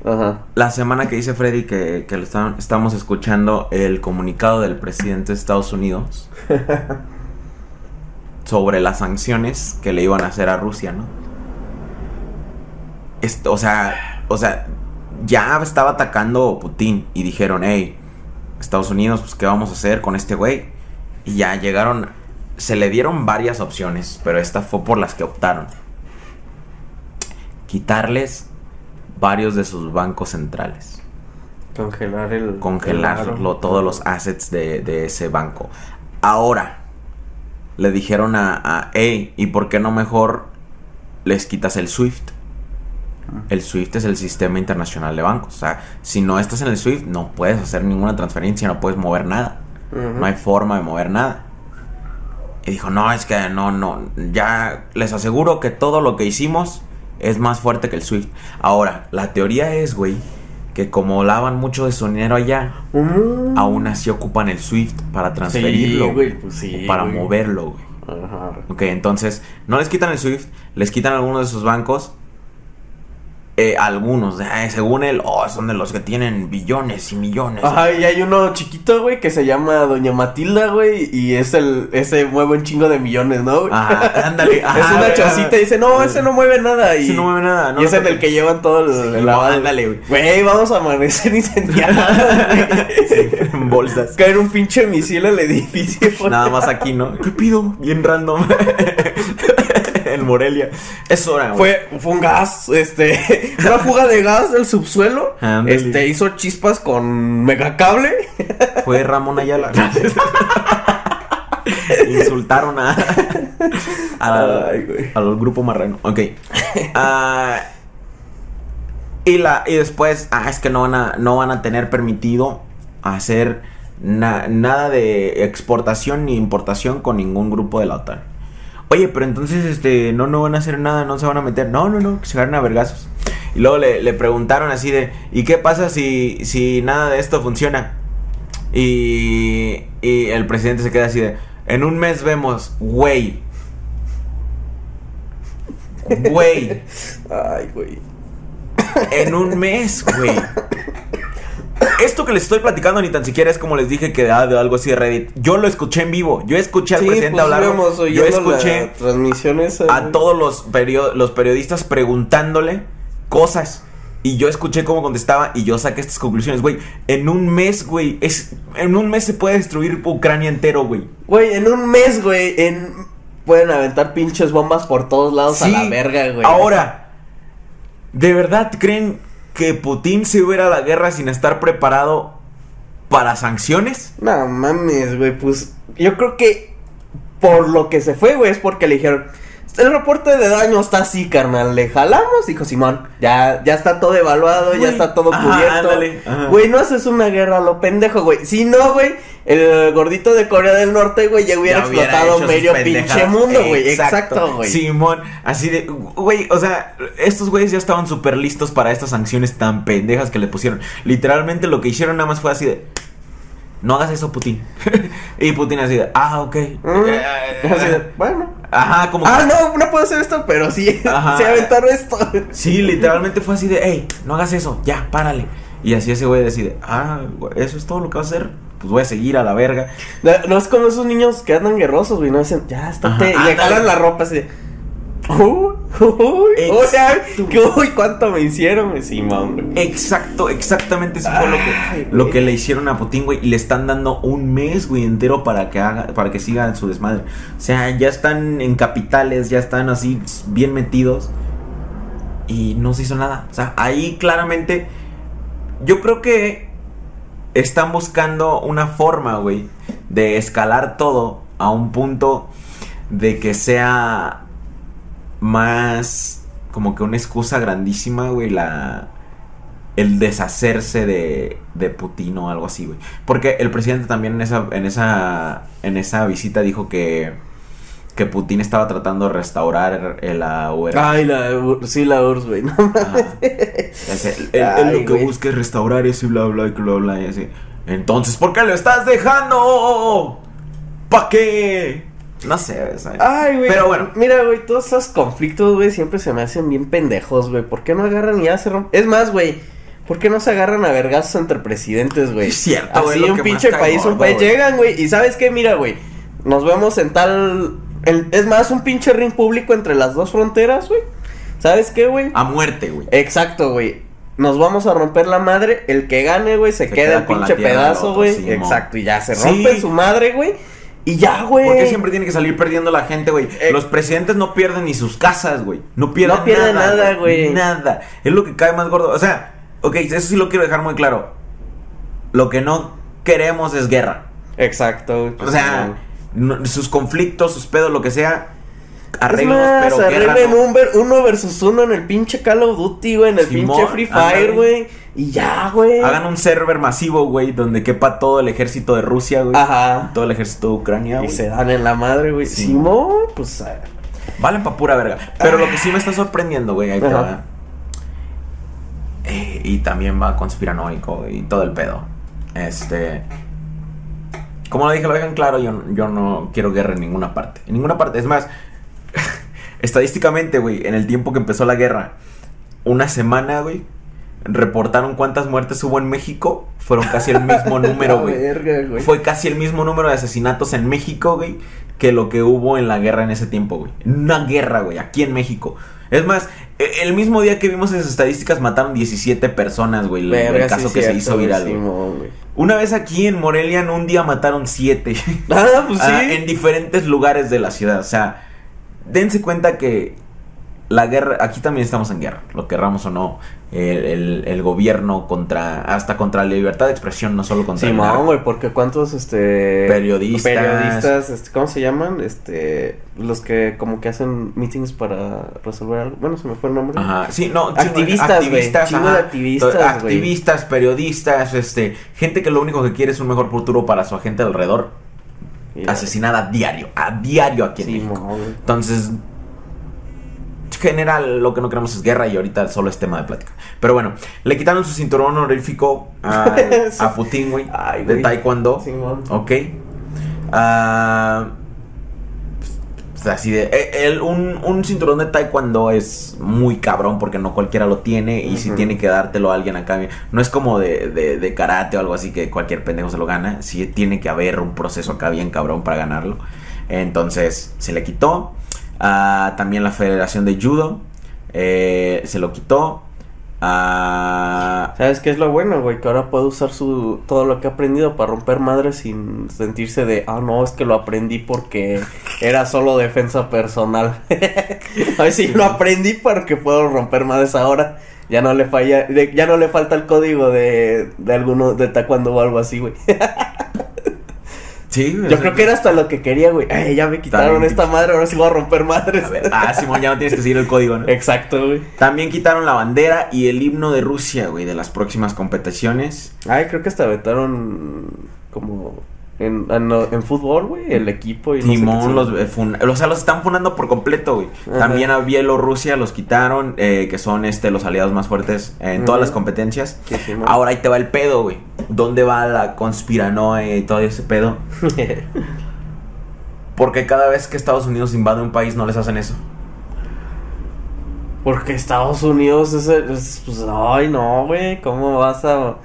Ajá. la semana que dice Freddy que, que lo estamos escuchando el comunicado del presidente de Estados Unidos [LAUGHS] sobre las sanciones que le iban a hacer a Rusia, ¿no? Esto, o sea, o sea, ya estaba atacando Putin y dijeron, hey, Estados Unidos, pues, ¿qué vamos a hacer con este güey? Y ya llegaron, se le dieron varias opciones, pero esta fue por las que optaron. Quitarles varios de sus bancos centrales. Congelar el. Congelar el aro. lo- todos los assets de, de ese banco. Ahora, le dijeron a, a, hey, ¿y por qué no mejor les quitas el SWIFT? El SWIFT es el sistema internacional de bancos. O sea, si no estás en el SWIFT, no puedes hacer ninguna transferencia, no puedes mover nada. No hay forma de mover nada. Y dijo, no, es que no, no, ya les aseguro que todo lo que hicimos es más fuerte que el SWIFT. Ahora, la teoría es, güey, que como lavan mucho de su dinero allá, Mm. aún así ocupan el SWIFT para transferirlo. Sí, güey, pues sí, o para güey. moverlo, güey. Ajá. Ok, entonces, no les quitan el SWIFT, les quitan algunos de sus bancos. Eh, algunos, eh, según él, oh, son de los que tienen billones y millones. Ajá, y hay uno chiquito, güey, que se llama Doña Matilda, güey, y es el, ese mueve un chingo de millones, ¿no? Ajá, ándale. [LAUGHS] ajá, es una güey, chocita y dice, no, ese no mueve nada. Y, Ese no mueve nada, no y es en el que llevan todo el, Sí, el lavado. ándale, güey. Güey, vamos a amanecer [LAUGHS] incendiados, Sí, en bolsas. Caer un pinche misil al edificio. Nada más aquí, ¿no? ¿Qué pido? Bien random. [LAUGHS] en Morelia. Es hora, güey. Fue, fue un gas, este, [LAUGHS] una fuga de gas del subsuelo. Este, hizo chispas con megacable. Fue Ramón Ayala. [LAUGHS] Insultaron a, a- Ay, güey. al grupo marrano. Ok. Ah, y, la, y después, ah, es que no van a, no van a tener permitido hacer na- nada de exportación ni importación con ningún grupo de la OTAN. Oye, pero entonces este no, no van a hacer nada, no se van a meter. No, no, no, que se agarren a vergazos. Y luego le, le preguntaron así de, ¿y qué pasa si, si nada de esto funciona? Y, y el presidente se queda así de, en un mes vemos, güey. Güey, [LAUGHS] Ay, güey. en un mes, güey. Esto que les estoy platicando ni tan siquiera es como les dije que de algo así de Reddit. Yo lo escuché en vivo. Yo escuché al Sí, presidente pues, hablar. Yo escuché a güey. todos los, perio- los periodistas preguntándole cosas. Y yo escuché cómo contestaba y yo saqué estas conclusiones, güey. En un mes, güey, es en un mes se puede destruir Ucrania entero, güey. Güey, en un mes, güey, en... Pueden aventar pinches bombas por todos lados a la verga, güey. Ahora, ¿de verdad creen que Putin se hubiera a la guerra sin estar preparado para sanciones? No mames, güey, pues... Yo creo que... Por lo que se fue, güey, es porque le dijeron... El reporte de daño está así, carnal. Le jalamos, dijo Simón. Ya, ya está todo evaluado, ya está todo Ajá, cubierto. ándale, ajá. Güey, no haces una guerra a lo pendejo, güey. Si no, güey, el gordito de Corea del Norte, güey, ya hubiera Ya explotado medio pinche mundo, güey. Exacto, güey. Simón, así de, güey, o sea, estos güeyes ya estaban súper listos para estas sanciones tan pendejas que le pusieron. Literalmente lo que hicieron nada más fue así de, no hagas eso, Putin. [LAUGHS] y Putin así de, ah, ok. Mm, así de, bueno. Ajá, como... Ah, no, no puedo hacer esto, pero sí, Ajá. [LAUGHS] sí aventaron esto. Sí, literalmente fue así de, hey, no hagas eso, ya, párale. Y así ese güey decide, ah, eso es todo lo que vas a hacer. Pues voy a seguir a la verga. No, no es como esos niños que andan guerrosos, güey, no dicen, ya, estate. Y le jalan la ropa así de, Uy, uy, o sea, uy, cuánto me hicieron, güey, güey. Exacto, exactamente eso fue lo que, lo güey. que le hicieron a Putin, güey. Y le están dando un mes, güey, entero para que haga, para que siga en su desmadre. O sea, ya están en capitales, ya están así bien metidos. Y no se hizo nada. O sea, ahí claramente. Yo creo que están buscando una forma, güey, de escalar todo a un punto de que sea más como que una excusa grandísima, güey, la el deshacerse de, de Putin o algo así, güey. Porque el presidente también en esa en esa en esa visita dijo que que Putin estaba tratando de restaurar el, la URSS. Ay, la, sí, la URSS, güey, no. Ese, [LAUGHS] Él, lo que güey. busca es restaurar eso y bla bla y bla bla y así. Entonces, ¿por qué lo estás dejando? ¿Pa qué? No sé, ¿sabes? Ay, güey. Pero bueno. Mira, güey, todos esos conflictos, güey, siempre se me hacen bien pendejos, güey. ¿Por qué no agarran y ya se rompen? Es más, güey, ¿por qué no se agarran a vergazos entre presidentes, güey? Es cierto, güey, Así un pinche país, un país. Llegan, güey, y ¿sabes qué? Mira, güey, nos vemos en tal... es más, un pinche ring público entre las dos fronteras, güey. ¿Sabes qué, güey? A muerte, güey. Exacto, güey. Nos vamos a romper la madre. El que gane, güey, se, Se queda, el pinche pedazo, güey. Exacto, y ya se Sí. rompe su madre, güey. Y ya, güey. ¿Por qué siempre tiene que salir perdiendo la gente, güey? Eh. Los presidentes no pierden ni sus casas, güey. No pierden, No pierden nada, güey. Nada. Es lo que cae más gordo. O sea, ok, eso sí lo quiero dejar muy claro. Lo que no queremos es guerra. Exacto. O sea, no- sus conflictos, sus pedos, lo que sea. Arreglos, más, pero arreglen no. un ver- uno versus uno en el pinche Call of Duty, güey, en el Simón, pinche Free. Fire, güey. Y ya, güey. Hagan un server masivo, güey, donde quepa todo el ejército de Rusia, güey. Ajá. Todo el ejército de Ucrania, Y güey. se dan en la madre, güey. Sí. Simón, pues. ah, Valen pa' pura verga. Pero lo que sí me está sorprendiendo, güey, ahí va. Eh, y también va conspiranoico y todo el pedo. Este. Como lo dije, lo dejan claro, yo, yo no quiero guerra en ninguna parte. En ninguna parte. Es más, [LAUGHS] estadísticamente, güey, en el tiempo que empezó la guerra, una semana, güey, reportaron cuántas muertes hubo en México. Fueron casi el mismo [LAUGHS] número, güey. Fue casi el mismo número de asesinatos en México, güey, que lo que hubo en la guerra en ese tiempo, güey. Una guerra, güey, aquí en México. Es más, e- el mismo día que vimos esas estadísticas mataron 17 personas, güey, el, Verga, el caso sí, que se hizo viral, güey. Una vez aquí en Morelia en un día mataron 7 Ah, pues [LAUGHS] sí. en diferentes lugares de la ciudad. O sea, dense cuenta que la guerra, aquí también estamos en guerra, lo querramos o no. El, el- el gobierno contra, hasta contra la libertad de expresión, no solo contra el Simón, narco. güey, porque cuántos, este... Periodistas. Periodistas, este, ¿cómo se llaman? Este, los que como que hacen meetings para resolver algo. Bueno, se me fue el nombre. Ajá, sí, no, Activistas, de activistas, güey. activistas, periodistas, este, gente que lo único que quiere es un mejor futuro para su gente alrededor, asesinada a diario, a diario aquí en Simón, México. Entonces, general, lo que no queremos es guerra y ahorita solo es tema de plática. Pero bueno, le quitaron su cinturón honorífico a, [LAUGHS] a Putin, güey, de taekwondo. Ok. Ah, pues, así de. eh, un, un cinturón de taekwondo es muy cabrón porque no cualquiera lo tiene y si tiene que dártelo a alguien acá. No es como de, de- de karate o algo así que cualquier pendejo se lo gana. Sí tiene que haber un proceso acá bien cabrón para ganarlo. Entonces se le quitó. Ah, también la Federación de Judo eh, se lo quitó. Ah, ¿Sabes qué es lo bueno, güey? Que ahora puede usar su todo lo que ha aprendido para romper madres sin sentirse de, ah, no, es que lo aprendí porque era solo defensa personal. A ver si lo aprendí porque puedo romper madres ahora. Ya no le falla, ya no le falta el código de, de alguno de taekwondo o algo así, güey. [LAUGHS] sí, Yo creo que era hasta lo que quería, güey. Ay, ya me quitaron También esta madre, ahora sí voy a romper madres. A ver, ah, Simón, ya no tienes que seguir el código, ¿no? Exacto, güey. También quitaron la bandera y el himno de Rusia, güey, de las próximas competiciones. Ay, creo que hasta vetaron como en, en, en fútbol, güey, el equipo y no sé Timón, los, eh, fun- o sea, los están funando por completo, güey. Ajá. También a Bielorrusia los quitaron, eh, que son este los aliados más fuertes en todas las competencias. Sí, sí, mo. Ahora ahí te va el pedo, güey. ¿Dónde va la conspiranoia y todo ese pedo? [LAUGHS] Porque cada vez que Estados Unidos invade un país no les hacen eso. Porque Estados Unidos es, pues, ay, no, güey, ¿cómo vas a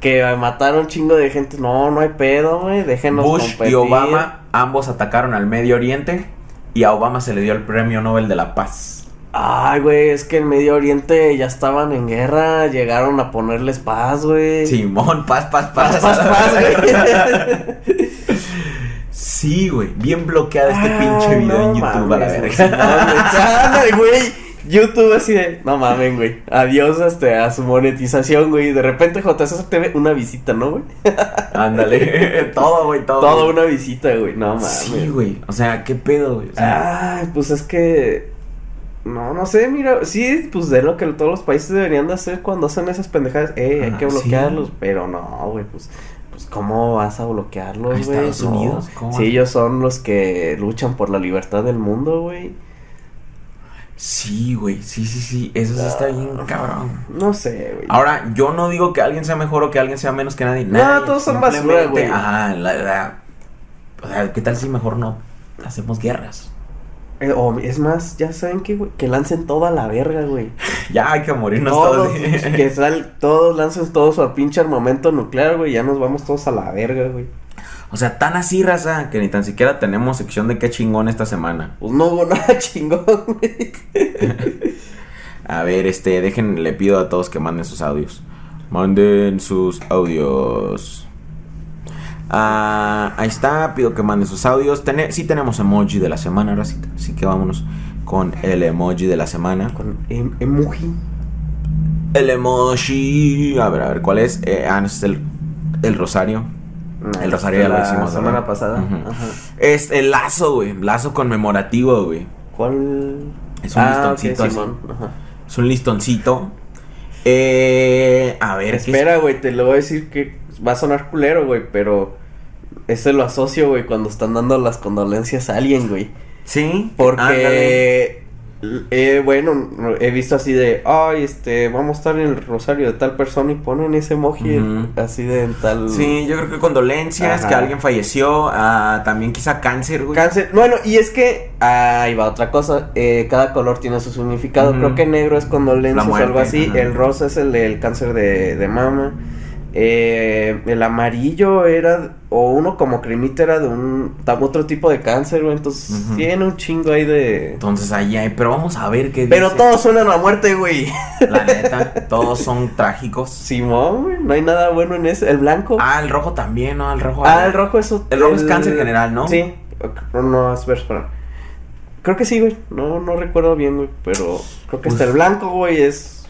que mataron un chingo de gente? No, no hay pedo, güey, déjenos Bush y competir. Obama ambos atacaron al Medio Oriente y a Obama se le dio el premio Nobel de la Paz. Ay, güey, es que en Medio Oriente ya estaban en guerra, llegaron a ponerles paz, güey. Simón, paz, paz, paz. Paz, paz, paz, güey. [LAUGHS] Sí, güey. Bien bloqueado este Ay, pinche video no en YouTube a la mames, verga. [LAUGHS] güey. YouTube así de, no mames, güey. Adiós este, a su monetización, güey. De repente JSS TV, una visita, ¿no, güey? [LAUGHS] Ándale. [LAUGHS] todo, güey, todo. Todo güey. una visita, güey. No mames. Sí, güey. O sea, ¿qué pedo, güey? O sea, Ay, pues es que. No, no sé, mira, sí, pues de lo que todos los países deberían de hacer cuando hacen esas pendejadas. Eh, hay Ah, que sí. bloquearlos, pero no, güey, pues, pues, ¿cómo vas a bloquearlos, ¿A güey? Estados No. Unidos? ¿Cómo? Sí, ellos son los que luchan por la libertad del mundo, güey. Sí, güey. Sí, sí, sí. Eso sí está bien, cabrón. No sé, güey. Ahora, yo no digo que alguien sea mejor o que alguien sea menos que nadie. No, Nadie, todos son basura, güey. Ajá, la verdad. O sea, ¿qué tal si mejor no hacemos guerras? Eh, o es más, ya saben que, güey, que lancen toda la verga, güey. [LAUGHS] Ya hay que morirnos Todos, todos. que sal, todos lancen todo su pinche armamento nuclear, güey. Ya nos vamos todos a la verga, güey. O sea, tan así, raza, que ni tan siquiera tenemos sección de qué chingón esta semana. Pues no hubo [LAUGHS] nada chingón, güey. [LAUGHS] A ver, este, dejen, le pido a todos que manden sus audios. Manden sus audios. Ah, ahí está, pido que manden sus audios. Tene- sí tenemos emoji de la semana, racita. Así que vámonos con el emoji de la semana. Con em emoji. El emoji. A ver, a ver, ¿cuál es? Eh, ah, no, es el, el rosario. El rosario ya lo la hicimos, semana ¿verdad? pasada. Ajá. Es el lazo, güey. Lazo conmemorativo, güey. ¿Cuál? Es un listoncito ok, así. Simón, ajá. Es un listoncito. Eh, a ver. Espera, güey, te lo voy a decir que va a sonar culero, güey, pero ese lo asocio, güey, cuando están dando las condolencias a alguien, güey. Sí, ándale. Eh, bueno, he visto así de, ay, este, vamos a estar en el rosario de tal persona y ponen ese emoji así de en tal... Sí, yo creo que condolencias, Ajá. que alguien falleció, ah, también quizá cáncer, güey. Cáncer. Bueno, y es que ahí va otra cosa. eh, cada color tiene su significado. Creo que negro es condolencias o algo así. El rosa es el del cáncer de, de mama. Eh, el amarillo era, o uno como cremita era de un otro tipo de cáncer, güey. Entonces tiene un chingo ahí de. Entonces ahí hay, pero vamos a ver qué Pero dice. todos suenan a muerte, güey. La neta, todos son trágicos. Simón, güey. No hay nada bueno en ese. El blanco. Ah, el rojo también, ¿no? El rojo. Ah, el rojo es. El rojo es cáncer general, ¿no? Sí. No, no, espera. Creo que sí, güey. No, no recuerdo bien, güey. Pero creo que hasta Pues- el blanco, güey, es.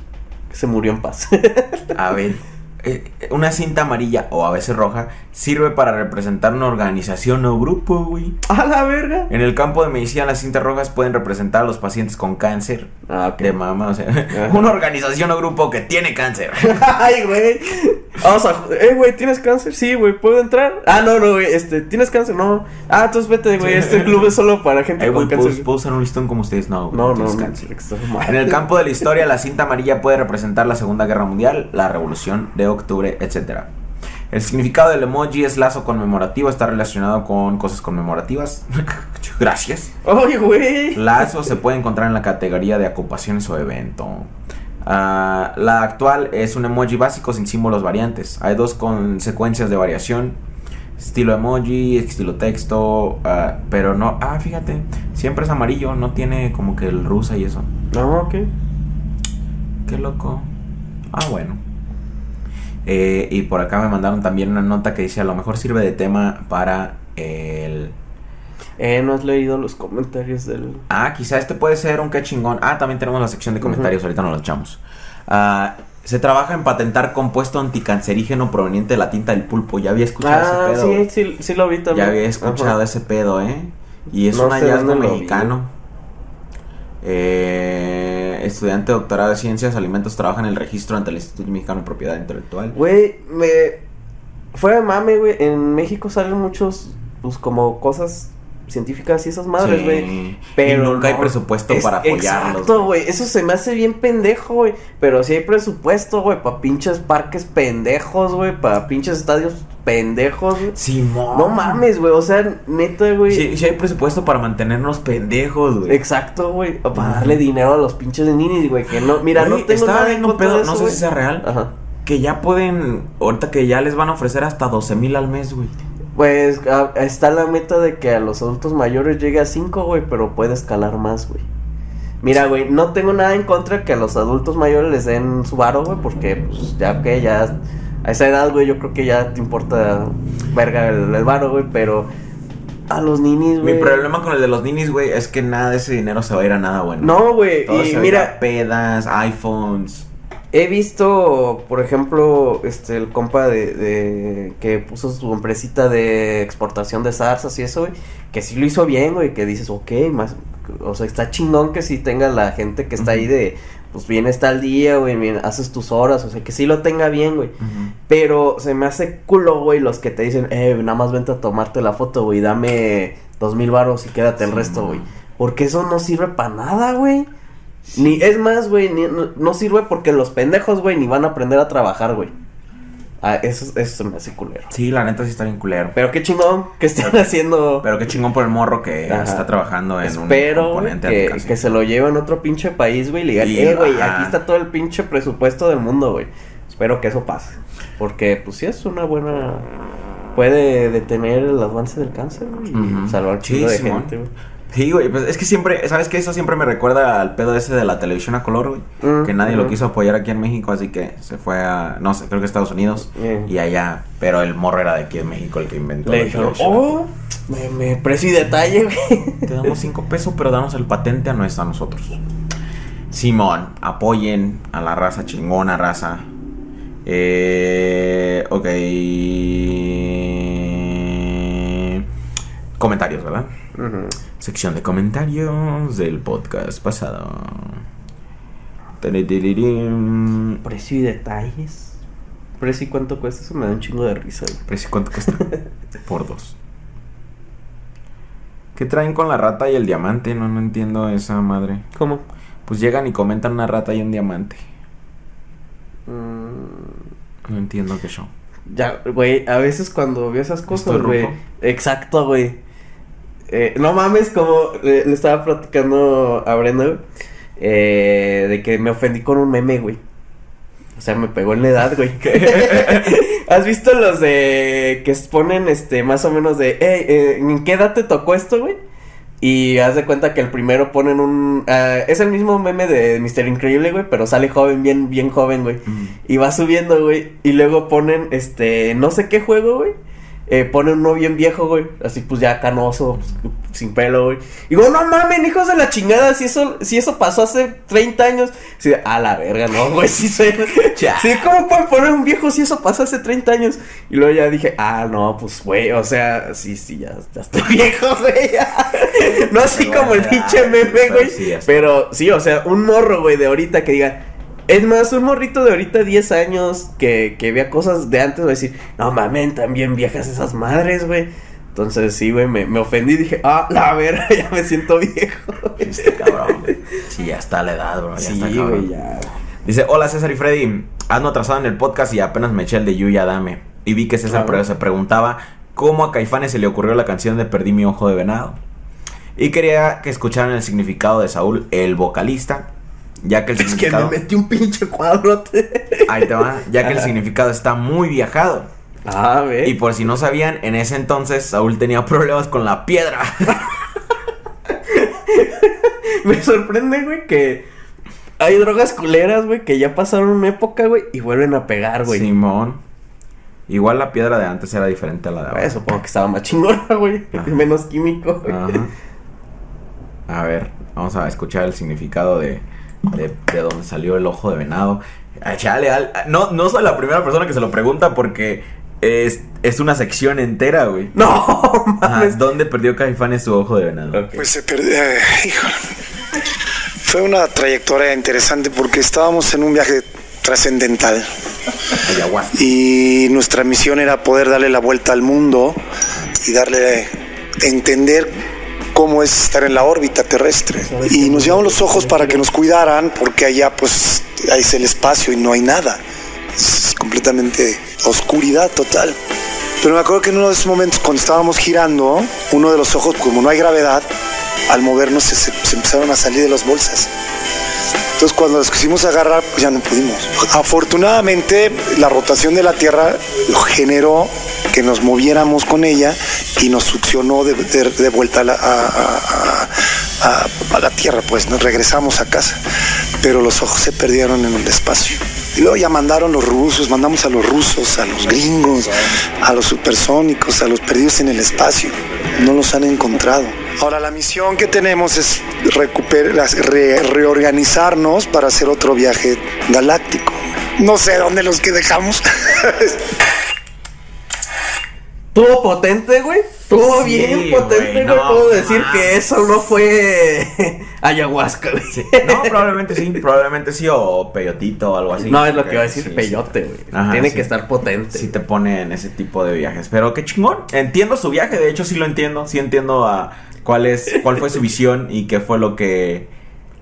se murió en paz. A ver, una cinta amarilla o a veces roja sirve para representar una organización o grupo, güey. ¡A la verga! En el campo de medicina, las cintas rojas pueden representar a los pacientes con cáncer Ah, ok. de mama, o sea, Ajá. [LAUGHS] una organización o grupo que tiene cáncer. [LAUGHS] Ay, güey. Vamos a. Eh, güey, ¿tienes cáncer? Sí, güey, ¿puedo entrar? Ah, no, no, güey. Este, ¿tienes cáncer? No. Ah, entonces vete, güey. Este club es solo para gente Eh, con güey, ¿puedo, cáncer. puedo usar un listón como ustedes? No, No, no, tienes no. cáncer. En el campo de la historia, la cinta amarilla puede representar la Segunda Guerra Mundial, la Revolución de Octubre, etc. El significado del emoji es lazo conmemorativo, está relacionado con cosas conmemorativas. [LAUGHS] Gracias. Oye, güey. Lazo se puede encontrar en la categoría de ocupaciones o evento. Ah, la actual es un emoji básico sin símbolos variantes. Hay dos consecuencias de variación. Estilo emoji, estilo texto, ah, pero no... Ah, fíjate, siempre es amarillo, no tiene como que el rusa y eso. No, ok. Qué loco. Ah, bueno. Eh, y por acá me mandaron también una nota que dice a lo mejor sirve de tema para el... Eh, no has leído los comentarios del. Ah, quizá este puede ser un qué chingón. Ah, también tenemos la sección de comentarios, ahorita nos lo echamos. Ah, se trabaja en patentar compuesto anticancerígeno proveniente de la tinta del pulpo. Ya había escuchado Ah, ese pedo. sí, sí, sí lo vi también. Ya había escuchado Ajá. ese pedo, ¿eh? Y es No un hallazgo mexicano. Eh, estudiante doctorado de ciencias alimentos trabaja en el registro ante el Instituto Mexicano de Propiedad Intelectual. Güey, me. Fuera de mame, güey. En México salen muchos, pues, como cosas científicas y esas madres, Sí. güey. Pero y nunca hay presupuesto es- para apoyarlos. Exacto, güey. Eso se me hace bien pendejo, güey. Pero sí hay presupuesto, güey, para pinches parques pendejos, güey. Para pinches estadios pendejos, güey. Simón. No mames, güey. O sea, neta, güey. Sí, sí hay presupuesto para mantenernos pendejos, güey. Exacto, güey. Para darle dinero a los pinches ninis, güey. Que no, mira, no tengo estaba nada viendo pedo, eso, no sé si sea real, Ajá. que ya pueden, ahorita que ya les van a ofrecer hasta 12 mil al mes, güey. Pues a- está la meta de que a los adultos mayores llegue a 5, güey, pero puede escalar más, güey. Mira, güey, no tengo nada en contra que a los adultos mayores les den su varo, güey, porque, pues, ya que ya a esa edad, güey, yo creo que ya te importa verga el, el varo, güey, pero a los ninis, güey. Mi problema con el de los ninis, güey, es que nada de ese dinero se va a ir a nada bueno. No, güey, y se mira, a pedas, iPhones. He visto, por ejemplo, este, el compa de, de que puso su empresita de exportación de zarzas y eso, güey, que sí lo hizo bien, güey, que dices, ok, más, o sea, está chingón que sí tenga la gente que está ahí de, pues bien está al día, güey, bien, haces tus horas, o sea, que sí lo tenga bien, güey. Pero se me hace culo, güey, los que te dicen, eh, nada más vente a tomarte la foto, güey, dame dos mil varos y quédate el Sí, resto, no. güey. Porque eso no sirve para nada, güey. Ni, es más, güey, ni- no, no sirve porque los pendejos, güey, ni van a aprender a trabajar, güey. Ah, eso, eso se me hace culero. Sí, la neta sí está bien culero. Pero qué chingón que estén [LAUGHS] haciendo. Pero qué chingón por el morro que Ajá. está trabajando en Espero un componente que, que se lo lleven a otro pinche país, güey, y le digan, Y, eh, güey, aquí está todo el pinche presupuesto del mundo, güey. Espero que eso pase. Porque, pues sí, es una buena. Puede detener el avance del cáncer, güey, y Ujú. salvar Sí, chingo de Simón. gente, güey. Sí, güey, pues es que siempre, ¿sabes qué? Eso siempre me recuerda al pedo ese de la televisión a color, güey. Mm, que nadie lo ujú. quiso apoyar aquí en México, así que se fue a, no sé, creo que Estados Unidos y allá. Pero el morro era de aquí en México el que inventó Le televisión. oh, me, me precio y detalle, güey. [LAUGHS] Te damos cinco pesos, pero damos el patente a, nuestra, a nosotros. Simón, apoyen a la raza chingona, raza. Eh, ok. Comentarios, ¿verdad? Sección de comentarios del podcast pasado. Precio y detalles. Precio y cuánto cuesta, eso me da un chingo de risa, güey. Precio, ¿cuánto cuesta? Por dos. ¿Qué traen con la rata y el diamante? No, no entiendo esa madre. ¿Cómo? Pues llegan y comentan una rata y un diamante. Mm, No entiendo qué show. Ya, güey, a veces cuando veo esas cosas, ¿Estoy güey. Exacto, güey. Eh, no mames, como le, le estaba platicando a Brenda, güey. eh, de que me ofendí con un meme, güey. O sea, me pegó en la edad, güey. [LAUGHS] ¿Has visto los de que ponen este más o menos de, hey, eh, ¿en qué edad te tocó esto, güey? Y haz de cuenta que el primero ponen un ah, es el mismo meme de Mr. Increíble, güey, pero sale joven, bien bien joven, güey. Y va subiendo, güey. Y luego ponen, este, no sé qué juego, güey. Eh, ponen uno bien viejo, güey. Así pues ya canoso, pues, sin pelo, güey. Y digo, no mamen, hijos de la chingada. Si eso, si eso pasó hace 30 años. Sí, a la verga, no, güey. Sí, sé. [LAUGHS] Ya. sí, ¿cómo pueden poner un viejo si eso pasó hace 30 años? Y luego ya dije, ah, no, pues, güey. O sea, sí, sí, ya, ya estoy [LAUGHS] viejo, güey. [LAUGHS] No así como el pinche meme, güey. Pero sí, o sea, un morro, güey, de ahorita que diga. Es más, un morrito de ahorita 10 años que, que vea cosas de antes va a decir, no mamen, también viejas esas madres, güey. Entonces sí, güey, me, me ofendí y dije, ah, la verga, [LAUGHS] ya me siento viejo. Este cabrón. Sí, ya está la edad, bro. Ya Sí, está cabrón. güey, ya. Dice, hola César y Freddy, ando atrasado en el podcast y apenas me eché el de Yuya Dame. Y vi que César Claro. se preguntaba cómo a Caifanes se le ocurrió la canción de Perdí mi ojo de venado. Y quería que escucharan el significado de Saúl, el vocalista, ya que el Es que me significado... metí un pinche cuadrote. Ahí te va, ya que el significado está muy viajado. Ah, ve. Y por si no sabían, en ese entonces Saúl tenía problemas con la piedra. [LAUGHS] Me sorprende, güey, que hay drogas culeras, güey, que ya pasaron una época, güey, y vuelven a pegar, güey. Simón. Igual la piedra de antes era diferente a la de ahora. Eh, supongo que estaba más chingona, güey. Menos químico, güey. Ajá. A ver, vamos a escuchar el significado de, de, de dónde salió el ojo de venado. Ah, chale, al- no, no soy la primera persona que se lo pregunta porque es, es una sección entera, güey. No, Ajá, mames. ¿Dónde perdió Caifanes su ojo de venado? Pues se perdió. eh, [LAUGHS] híjole. Fue una trayectoria interesante porque estábamos en un viaje trascendental y nuestra misión era poder darle la vuelta al mundo y darle entender cómo es estar en la órbita terrestre. Y nos llevamos los ojos para que nos cuidaran porque allá pues ahí es el espacio y no hay nada. Es completamente oscuridad total. Pero me acuerdo que en uno de esos momentos cuando estábamos girando, uno de los ojos, como no hay gravedad, al movernos se, se- se empezaron a salir de las bolsas. Entonces cuando los quisimos agarrar, pues ya no pudimos. Afortunadamente, la rotación de la Tierra generó que nos moviéramos con ella y nos succionó de, vuelta a la tierra, pues nos regresamos a casa, pero los ojos se perdieron en el espacio. Y luego ya mandaron los rusos, mandamos a los rusos, a los gringos, a los supersónicos, a los perdidos en el espacio. No los han encontrado. Ahora la misión que tenemos es recuperar, re- reorganizarnos para hacer otro viaje galáctico. No sé dónde los que dejamos. [LAUGHS] Estuvo potente, güey. Estuvo Sí, bien potente, güey. no Puedo decir que eso no fue [LAUGHS] ayahuasca, güey. No, probablemente sí, probablemente sí, o peyotito o algo así. No, es lo que iba a decir sí, peyote, güey. Ajá, Tiene que estar potente. Sí te pone en ese tipo de viajes. Pero qué chingón. Entiendo su viaje, de hecho sí lo entiendo. Sí entiendo a cuál es, cuál fue su [LAUGHS] visión y qué fue lo que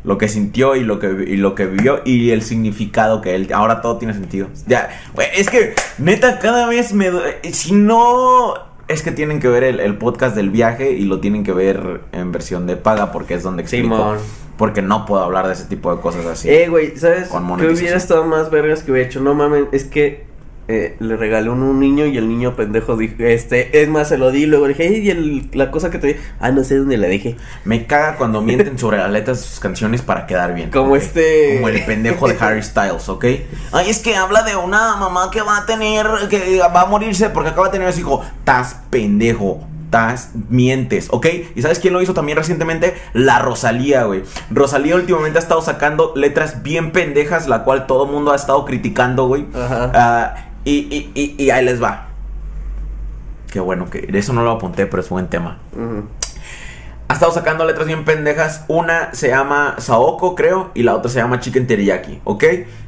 lo que sintió y lo que y lo que vivió y el significado que él ahora todo tiene sentido. Ya, es que neta cada vez me eh, si no es que tienen que ver el, el podcast del viaje y lo tienen que ver en versión de paga porque es donde explico. Simón. Porque no puedo hablar de ese tipo de cosas así. Eh, güey, ¿sabes? Que hubiera estado más vergas que hubiera hecho. No mames, es que eh, le regalé uno a un niño y el niño pendejo dijo, este, es más, se lo di y luego dije, "Ey, y el- la cosa que te di, ah, no sé dónde la dejé. Me caga cuando mienten sobre las letras de sus canciones para quedar bien. Como este- Como el pendejo de Harry Styles, ¿ok? Ay, es que habla de una mamá que va a tener. que va a morirse porque acaba de tener a su hijo. Estás pendejo. Estás, mientes, ¿ok? ¿Y sabes quién lo hizo también recientemente? La Rosalía, güey. Rosalía últimamente ha estado sacando letras bien pendejas, la cual todo el mundo ha estado criticando, güey. Ajá. Ah, y, y, y, ahí les va. Qué bueno que eso no lo apunté, pero es buen tema. Ha estado sacando letras bien pendejas. Una se llama Saoko, creo, y la otra se llama Chicken Teriyaki, ¿ok?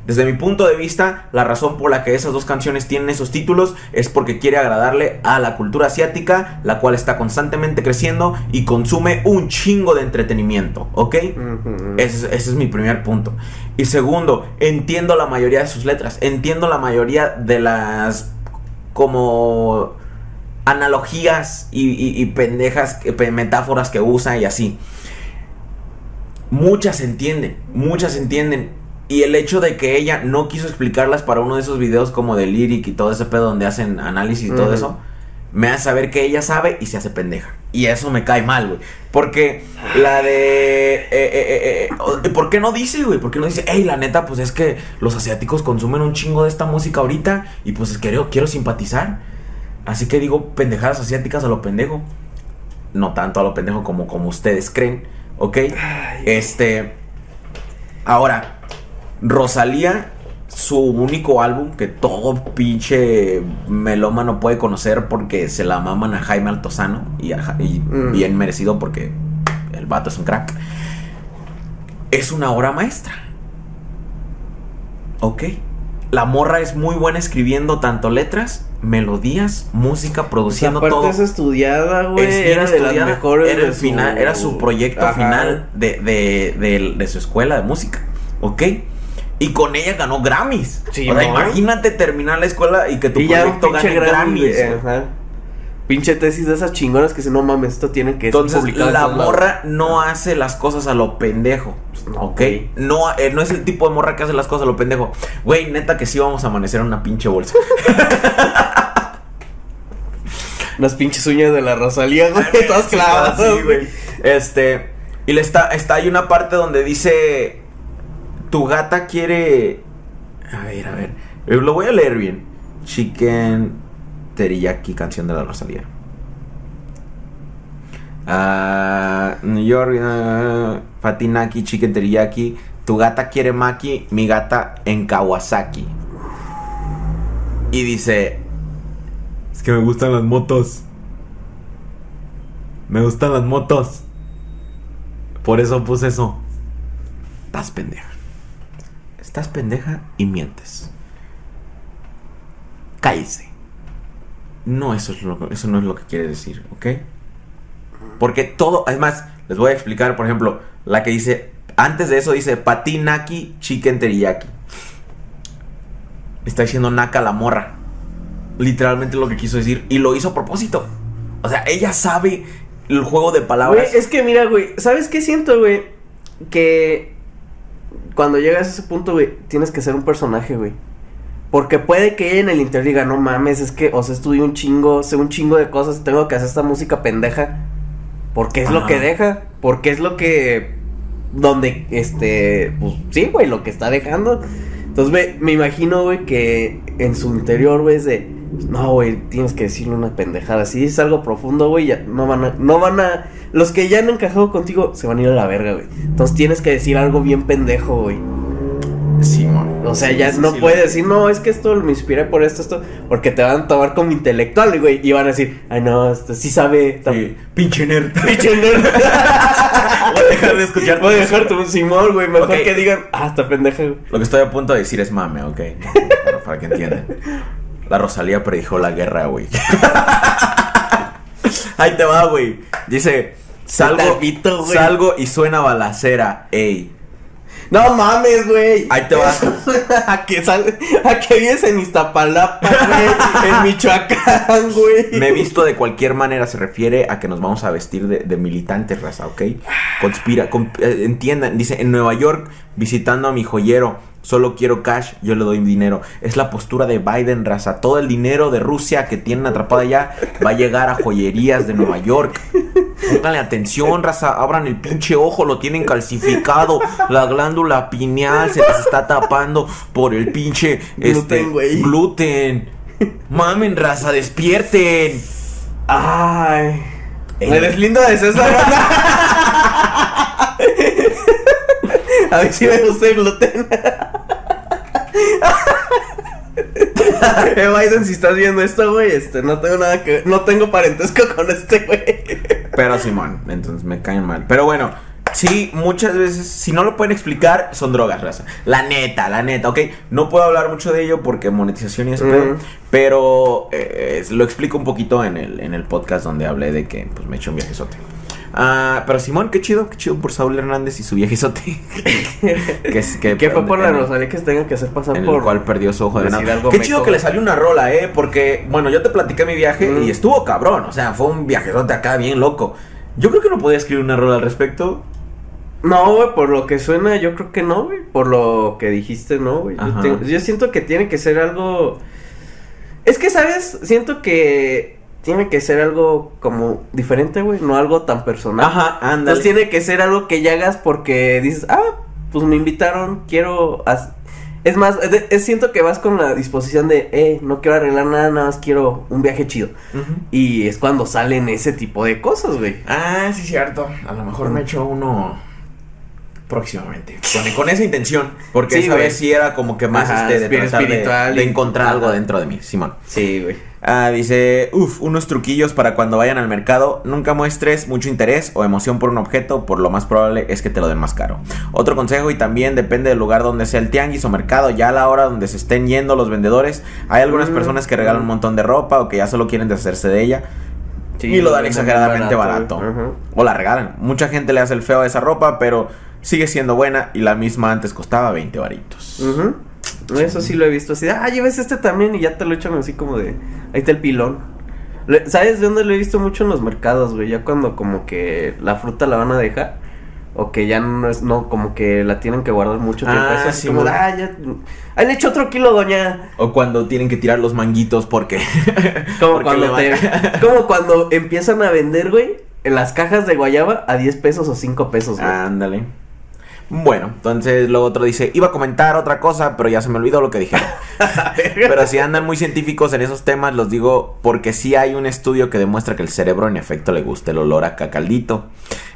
Desde mi punto de vista, la razón por la que esas dos canciones tienen esos títulos es porque quiere agradarle a la cultura asiática, la cual está constantemente creciendo y consume un chingo de entretenimiento, ¿ok? Ese es mi primer punto. Y segundo, entiendo la mayoría de sus letras. Entiendo la mayoría de las como analogías y, y- y pendejas, metáforas que usa y así. Muchas entienden, muchas entienden. Y el hecho de que ella no quiso explicarlas para uno de esos videos como de Lyric y todo ese pedo donde hacen análisis y todo eso, me hace saber que ella sabe y se hace pendeja. Y eso me cae mal, güey. Porque la de... eh, eh, eh, ¿Por qué no dice, güey? ¿Por qué no dice, hey, la neta, pues es que los asiáticos consumen un chingo de esta música ahorita y pues quiero, quiero simpatizar? Así que digo pendejadas asiáticas a lo pendejo. No tanto a lo pendejo como, como ustedes creen, ¿ok? Este... Ahora, Rosalía, su único álbum que todo pinche melómano puede conocer porque se la maman a Jaime Altozano y, a Ja- y Mm. bien merecido porque el vato es un crack. Es una obra maestra. ¿Ok? La morra es muy buena escribiendo tanto letras, melodías, música, produciendo todo. es estudiada, güey. Es Era de las estudiada, mejores. Era el su- final, era su proyecto Ajá. final de, de, de- de su escuela de música. ¿Ok? Y con ella ganó Grammys. Sí, o sea, imagínate terminar la escuela y que tu Y proyecto gane Grammy, Grammys. Pinche tesis de esas chingonas que si no mames, esto tiene que ser Entonces, publicado la morra no hace las cosas a lo pendejo. no, ¿Ok? No, eh, no es el tipo de morra que hace las cosas a lo pendejo. Güey, neta que sí vamos a amanecer en una pinche bolsa. [LAUGHS] Las pinches uñas de la Rosalía, güey. [LAUGHS] Todas clavadas, sí, güey. Este. Y le está, está. Hay una parte donde dice. Tu gata quiere. A ver, a ver. eh, Lo voy a leer bien. Chicken Teriyaki, canción de la Rosalía. Ah, New York, ah, Fatinaki, Chicken Teriyaki. Tu gata quiere Maki, mi gata en Kawasaki. Y dice. Es que me gustan las motos. Me gustan las motos. Por eso puse eso. Estás pendeja. Estás pendeja y mientes. Cállese. No, eso, es lo, eso no es lo que quiere decir, ¿ok? Porque todo, además, les voy a explicar, por ejemplo, la que dice, antes de eso dice patinaki chicken teriyaki. Está diciendo naka la morra. Literalmente lo que quiso decir. Y lo hizo a propósito. O sea, ella sabe el juego de palabras. Güey, es que mira, güey, ¿sabes qué siento, güey? Que cuando llegas a ese punto, güey, tienes que ser un personaje, güey. Porque puede que ella en el interior diga, no mames, es que, o sea, estudié un chingo, sé un chingo de cosas tengo que hacer esta música pendeja. Porque es lo que deja, porque es lo que, donde, este, pues sí, güey, lo que está dejando. Entonces, me, me imagino, güey, que en su interior, güey, es de, no, güey, tienes que decirle una pendejada. Si es algo profundo, güey, ya no van a, no van a, los que ya han encajado contigo se van a ir a la verga, güey. Entonces tienes que decir algo bien pendejo, güey. Simón. O sea, Sí, ya sí, no sí, puedes decir, no, es que esto me inspiré por esto, esto, porque te van a tomar como intelectual, güey, y van a decir, ay, no, este sí sabe. pinche nerd. [LAUGHS] Pinche nerd. [LAUGHS] Voy a dejar de escuchar. Voy a dejar tu Simón, güey, mejor que digan, ah, está pendeja, güey. Lo que estoy a punto de decir es mame, ¿ok? Bueno, para que entiendan. La Rosalía predijo la guerra, güey. [LAUGHS] Ahí te va, güey. Dice, salgo, Tapito, güey. salgo y suena balacera, ey. No mames, güey. Ahí te va. a que sal, a que vives en Iztapalapa, güey, en [LAUGHS] Michoacán, güey. Me he visto de cualquier manera, se refiere a que nos vamos a vestir de, de militantes, raza, ¿ok? Conspira, con- eh, entiendan, dice, en Nueva York, visitando a mi joyero, solo quiero cash, yo le doy dinero. Es la postura de Biden, raza. Todo el dinero de Rusia que tienen atrapado allá va a llegar a joyerías de Nueva York. Pónganle atención, raza, abran el pinche ojo, lo tienen calcificado. La glándula pineal se les está tapando por el pinche este, Gluten. Mamen, raza, despierten. Ay. Ey. Me deslindo de César. [LAUGHS] A ver si me gusta el gluten. eh, Biden, si estás viendo esto, güey, este, no tengo nada que no tengo parentesco con este, güey. Pero Simón, entonces me caen mal. Pero bueno, sí, muchas veces, si no lo pueden explicar, son drogas, raza. La neta, la neta, ok. No puedo hablar mucho de ello porque monetización y eso, Mm. pero eh, lo explico un poquito en el, en el podcast donde hablé de que pues me eché un viajezote. Ah, pero Simón, qué chido, qué chido por Saúl Hernández y su viajezote. [LAUGHS] que, es- que, ¿Qué fue por la Rosalía que se tenga que hacer pasar en por el cual perdió su ojo de algo Qué meco, chido que le salió una rola, eh, porque, bueno, yo te platiqué mi viaje Mm. y estuvo cabrón, o sea, fue un viajezote acá bien loco. Yo creo que no podía escribir una rola al respecto. No, güey, por lo que suena, yo creo que no, güey. Por lo que dijiste, no, güey. Yo siento que tiene que ser algo. Es que, ¿sabes? Siento que tiene que ser algo como diferente, güey. No algo tan personal. Ajá, ándale. Entonces tiene que ser algo que ya hagas porque dices, ah, pues me invitaron, quiero. haz-". Es más, es- siento que vas con la disposición de, eh, no quiero arreglar nada, nada más quiero un viaje chido. Y es cuando salen ese tipo de cosas, güey. Ah, sí, cierto. A lo mejor me echo uno próximamente. Con, con esa intención. Porque Sí, esa güey. vez sí era como que más Ajá, este, de, espíritu tratar de- espiritual de encontrar algo dentro de mí, Simón. Sí, güey. Ah, dice, uff, unos truquillos para cuando vayan al mercado. Nunca muestres mucho interés o emoción por un objeto, por lo más probable es que te lo den más caro. Otro consejo y también depende del lugar donde sea el tianguis o mercado, ya a la hora donde se estén yendo los vendedores, hay algunas Mm, personas que regalan un montón de ropa o que ya solo quieren deshacerse de ella. Sí, y lo dan exageradamente barato. O la regalan. Mucha gente le hace el feo a esa ropa, pero sigue siendo buena y la misma antes costaba 20 varitos. Eso sí lo he visto así. de, Ah, lleves este también y ya te lo echan así como de. Ahí está el pilón. Le- ¿Sabes de dónde lo he visto mucho en los mercados, güey? Ya cuando como que la fruta la van a dejar. O que ya no es, no, como que la tienen que guardar mucho tiempo. Ah, Eso es sí, como, ah, ya. Ahí le echo otro kilo, doña. O cuando tienen que tirar los manguitos porque... [LAUGHS] Como porque cuando te, [LAUGHS] como cuando empiezan a vender, güey, en las cajas de guayaba a 10 pesos o 5 pesos, güey. Ándale. Bueno, entonces lo otro dice, iba a comentar otra cosa, pero ya se me olvidó lo que dijeron. [LAUGHS] pero si andan muy científicos en esos temas, los digo porque sí hay un estudio que demuestra que el cerebro en efecto le gusta el olor a cacaldito,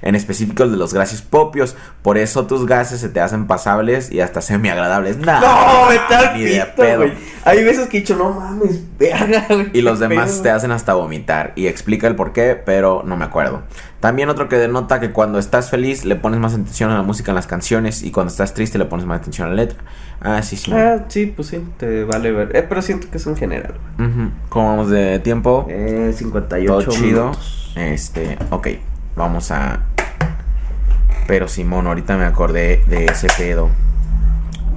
en específico el de los gases propios, por eso tus gases se te hacen pasables y hasta semi agradables. No, al ni de pedo. Hay veces que he dicho, no mames, verga, güey. Y los demás pedo". te hacen hasta vomitar. Y explica el por qué, pero no me acuerdo. También otro que denota que cuando estás feliz le pones más atención a la música en las canciones y cuando estás triste le pones más atención a la letra. Ah, sí, sí. Ah, sí, pues sí, te vale ver. Eh, pero siento que es en general. ¿Cómo vamos de tiempo? Eh, 58 Todo chido. minutos. Este, ok. Vamos a. Pero Simón, ahorita me acordé de ese pedo.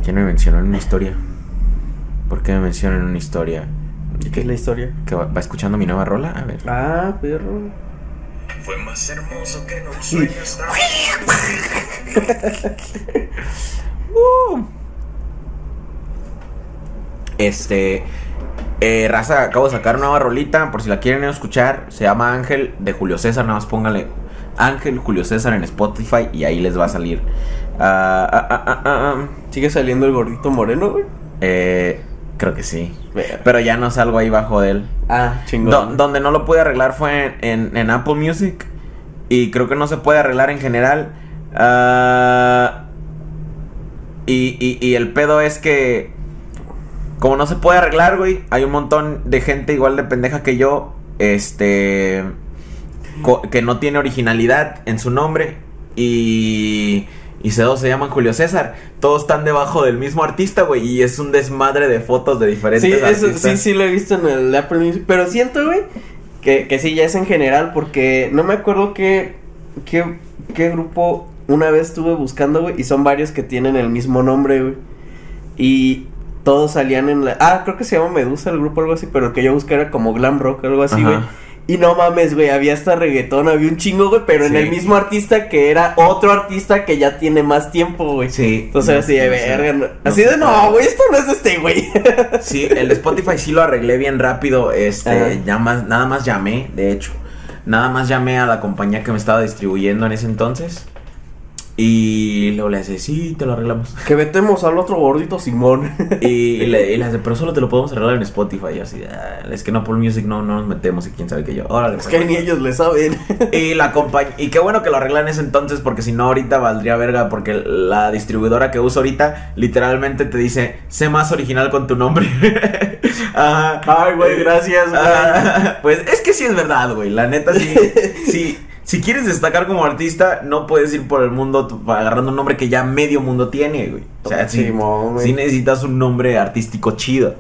¿Quién me mencionó en una historia? ¿Por qué me mencionan en una historia? ¿Qué es la historia? ¿Que va, va escuchando mi nueva rola? A ver. Ah, perro. Fue más hermoso que en un sueño. [LAUGHS] Uh. Este. eh, Raza, acabo de sacar una nueva rolita. Por si la quieren escuchar. Se llama Ángel de Julio César. Nada más póngale Ángel Julio César en Spotify. Y ahí les va a salir. Ah, ah, ah, ah, ah, ah. ¿Sigue saliendo el gordito moreno, güey? Eh, creo que sí. Pero ya no salgo ahí bajo de él. Ah, chingón. Do- donde no lo pude arreglar fue en, en Apple Music. Y creo que no se puede arreglar en general. Ah, y, y- y el pedo es que. Como no se puede arreglar, güey. Hay un montón de gente igual de pendeja que yo. Este. que no tiene originalidad en su nombre. Y. Y todos se llaman Julio César. Todos están debajo del mismo artista, güey. Y es un desmadre de fotos de diferentes Sí, eso, artistas. sí, sí lo he visto en el Apple Music. Pero siento, güey, que, que sí, ya es en general. Porque no me acuerdo qué, qué, qué grupo una vez estuve buscando, güey. Y son varios que tienen el mismo nombre, güey. Y todos salían en la. Ah, creo que se llama Medusa el grupo, algo así. Pero el que yo busqué era como Glam Rock, algo así, güey. Y no mames, güey, había hasta reggaetón, había un chingo, güey, pero en el mismo artista que era otro artista que ya tiene más tiempo, güey. Sí. Entonces No, así de verga. no- Así de no, güey, esto no es de este, güey. [LAUGHS] Sí, el Spotify sí lo arreglé bien rápido. Este, Ajá. ya más, nada más llamé, de hecho. Nada más llamé a la compañía que me estaba distribuyendo en ese entonces. Y luego le dice, sí, te lo arreglamos. Que metemos al otro gordito Simón. [LAUGHS] Y, y le, y le dice, pero solo te lo podemos arreglar en Spotify. Y así, "Ah, es que no por Music no, no nos metemos y quién sabe qué yo. Órale, Es pues". que ni ellos le saben. [LAUGHS] Y la compañía. Y qué bueno que lo arreglan en ese entonces, porque si no, ahorita valdría verga. Porque la distribuidora que uso ahorita, literalmente te dice: sé más original con tu nombre. [LAUGHS] Ajá. Ay, güey, gracias, güey. Ah, pues es que sí es verdad, güey. La neta, sí. sí. Si quieres destacar como artista, no puedes ir por el mundo agarrando un nombre que ya medio mundo tiene, güey. O sea, sí, sí necesitas un nombre artístico chido.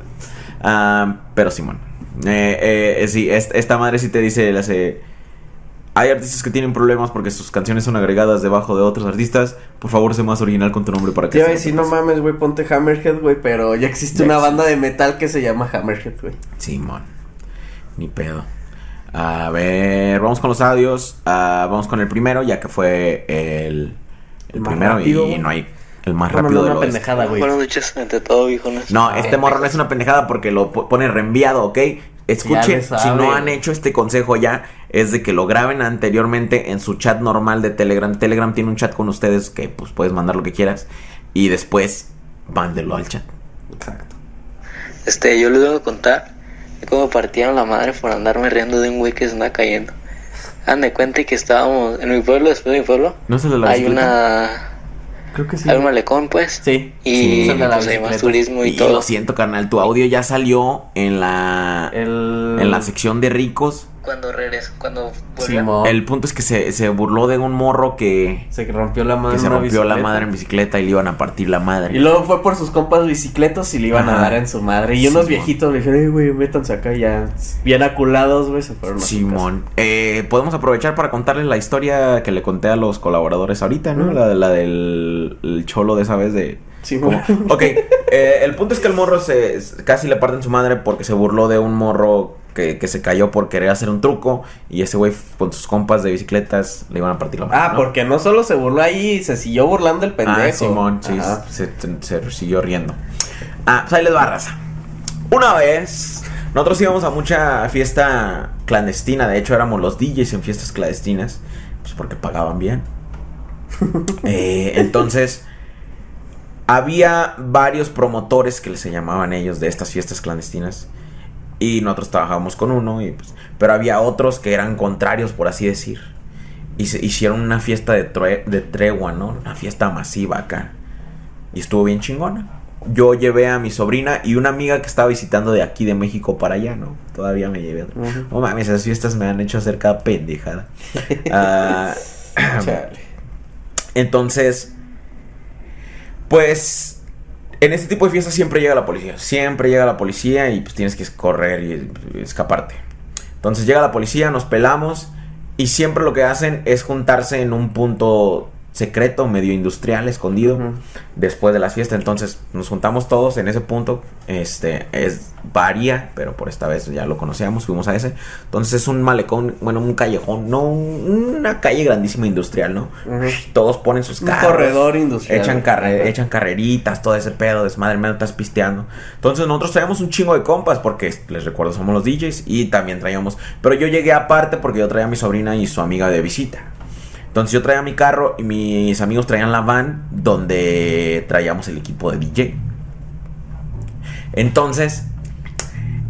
Ah, pero Simón. Eh, eh, sí, es- esta madre sí te dice, le hace... Hay artistas que tienen problemas porque sus canciones son agregadas debajo de otros artistas. Por favor, sé más original con tu nombre para que... Te iba a decir, no no pase". mames, güey, ponte Hammerhead, güey, pero ya existe Ya una existe. banda de metal que se llama Hammerhead, güey. Simón. Ni pedo. A ver, vamos con los audios. Ah, vamos con el primero, ya que fue el, el más primero rápido, y no hay el más No, rápido no, de una pendejada, güey. Buenas noches, ante todo, viejones. No, este morro no es una pendejada porque lo po- pone reenviado, ¿ok? Escuchen, si no han hecho este consejo ya, es de que lo graben anteriormente en su chat normal de Telegram. Telegram tiene un chat con ustedes que pues puedes mandar lo que quieras y después mándelo al chat. Exacto. Este, yo les voy a contar de cómo partieron la madre por andarme riendo de un güey que se anda cayendo. Hagan de cuenta que estábamos en mi pueblo, después de mi pueblo, ¿No de la hay bicicleta? una... Creo que sí. Hay un malecón, pues. Sí. Y Sí, la pues hay más turismo y, Y, todo. lo siento, carnal, tu audio ya salió en la El... en la sección de ricos. Cuando regreso, cuando vuelva. Simón. El punto es que se, se burló de un morro que, Se rompió la madre que se rompió la bicicleta. madre en bicicleta y le iban a partir la madre. Y luego fue por sus compas bicicletos y le iban a dar en su madre. Y Simón. unos viejitos le dijeron, "Ey, güey, métanse acá ya. Bien aculados, güey, se fueron Simón, eh, podemos aprovechar para contarles la historia que le conté a los colaboradores ahorita, ¿no? Mm. La, la del el cholo de esa vez de... como- [LAUGHS] Ok, eh, el punto es que el morro se casi le parten su madre porque se burló de un morro que, que se cayó por querer hacer un truco y ese güey con sus compas de bicicletas le iban a partir la madre. Ah, ¿no? porque no solo se burló ahí, se siguió burlando el pendejo. Ah, Simón, sí, se siguió riendo. Ah, pues ahí les va, raza. Una vez, nosotros íbamos a mucha fiesta clandestina. De hecho, éramos los DJs en fiestas clandestinas. Pues porque pagaban bien. [LAUGHS] Eh, entonces, había varios promotores que se llamaban ellos de estas fiestas clandestinas. Y nosotros trabajábamos con uno, y pues, pero había otros que eran contrarios, por así decir. Y se hicieron una fiesta de, tre- de tregua, ¿no? Una fiesta masiva acá. Y estuvo bien chingona. Yo llevé a mi sobrina y una amiga que estaba visitando de aquí de México para allá, ¿no? Todavía me llevé. No mames, esas fiestas me han hecho hacer cada pendejada. [LAUGHS] [CLEARS THROAT] Chale. entonces, pues, en este tipo de fiestas siempre llega la policía. Siempre llega la policía y pues tienes que correr y, escaparte. Entonces llega la policía, nos pelamos y siempre lo que hacen es juntarse en un punto secreto, medio industrial, escondido, después de las fiestas. Entonces nos juntamos todos en ese punto. Este es varía, pero por esta vez ya lo conocíamos, fuimos a ese. Entonces es un malecón, bueno, un callejón, no un- una calle grandísima industrial, ¿no? Todos ponen sus Un carros. corredor industrial. Echan, carre- echan carreritas, todo ese pedo, desmadre, me estás pisteando. Entonces nosotros traíamos un chingo de compas, porque les recuerdo, somos los DJs y también traíamos. Pero yo llegué aparte porque yo traía a mi sobrina y su amiga de visita. Entonces yo traía mi carro y mis amigos traían la van donde traíamos el equipo de DJ. Entonces,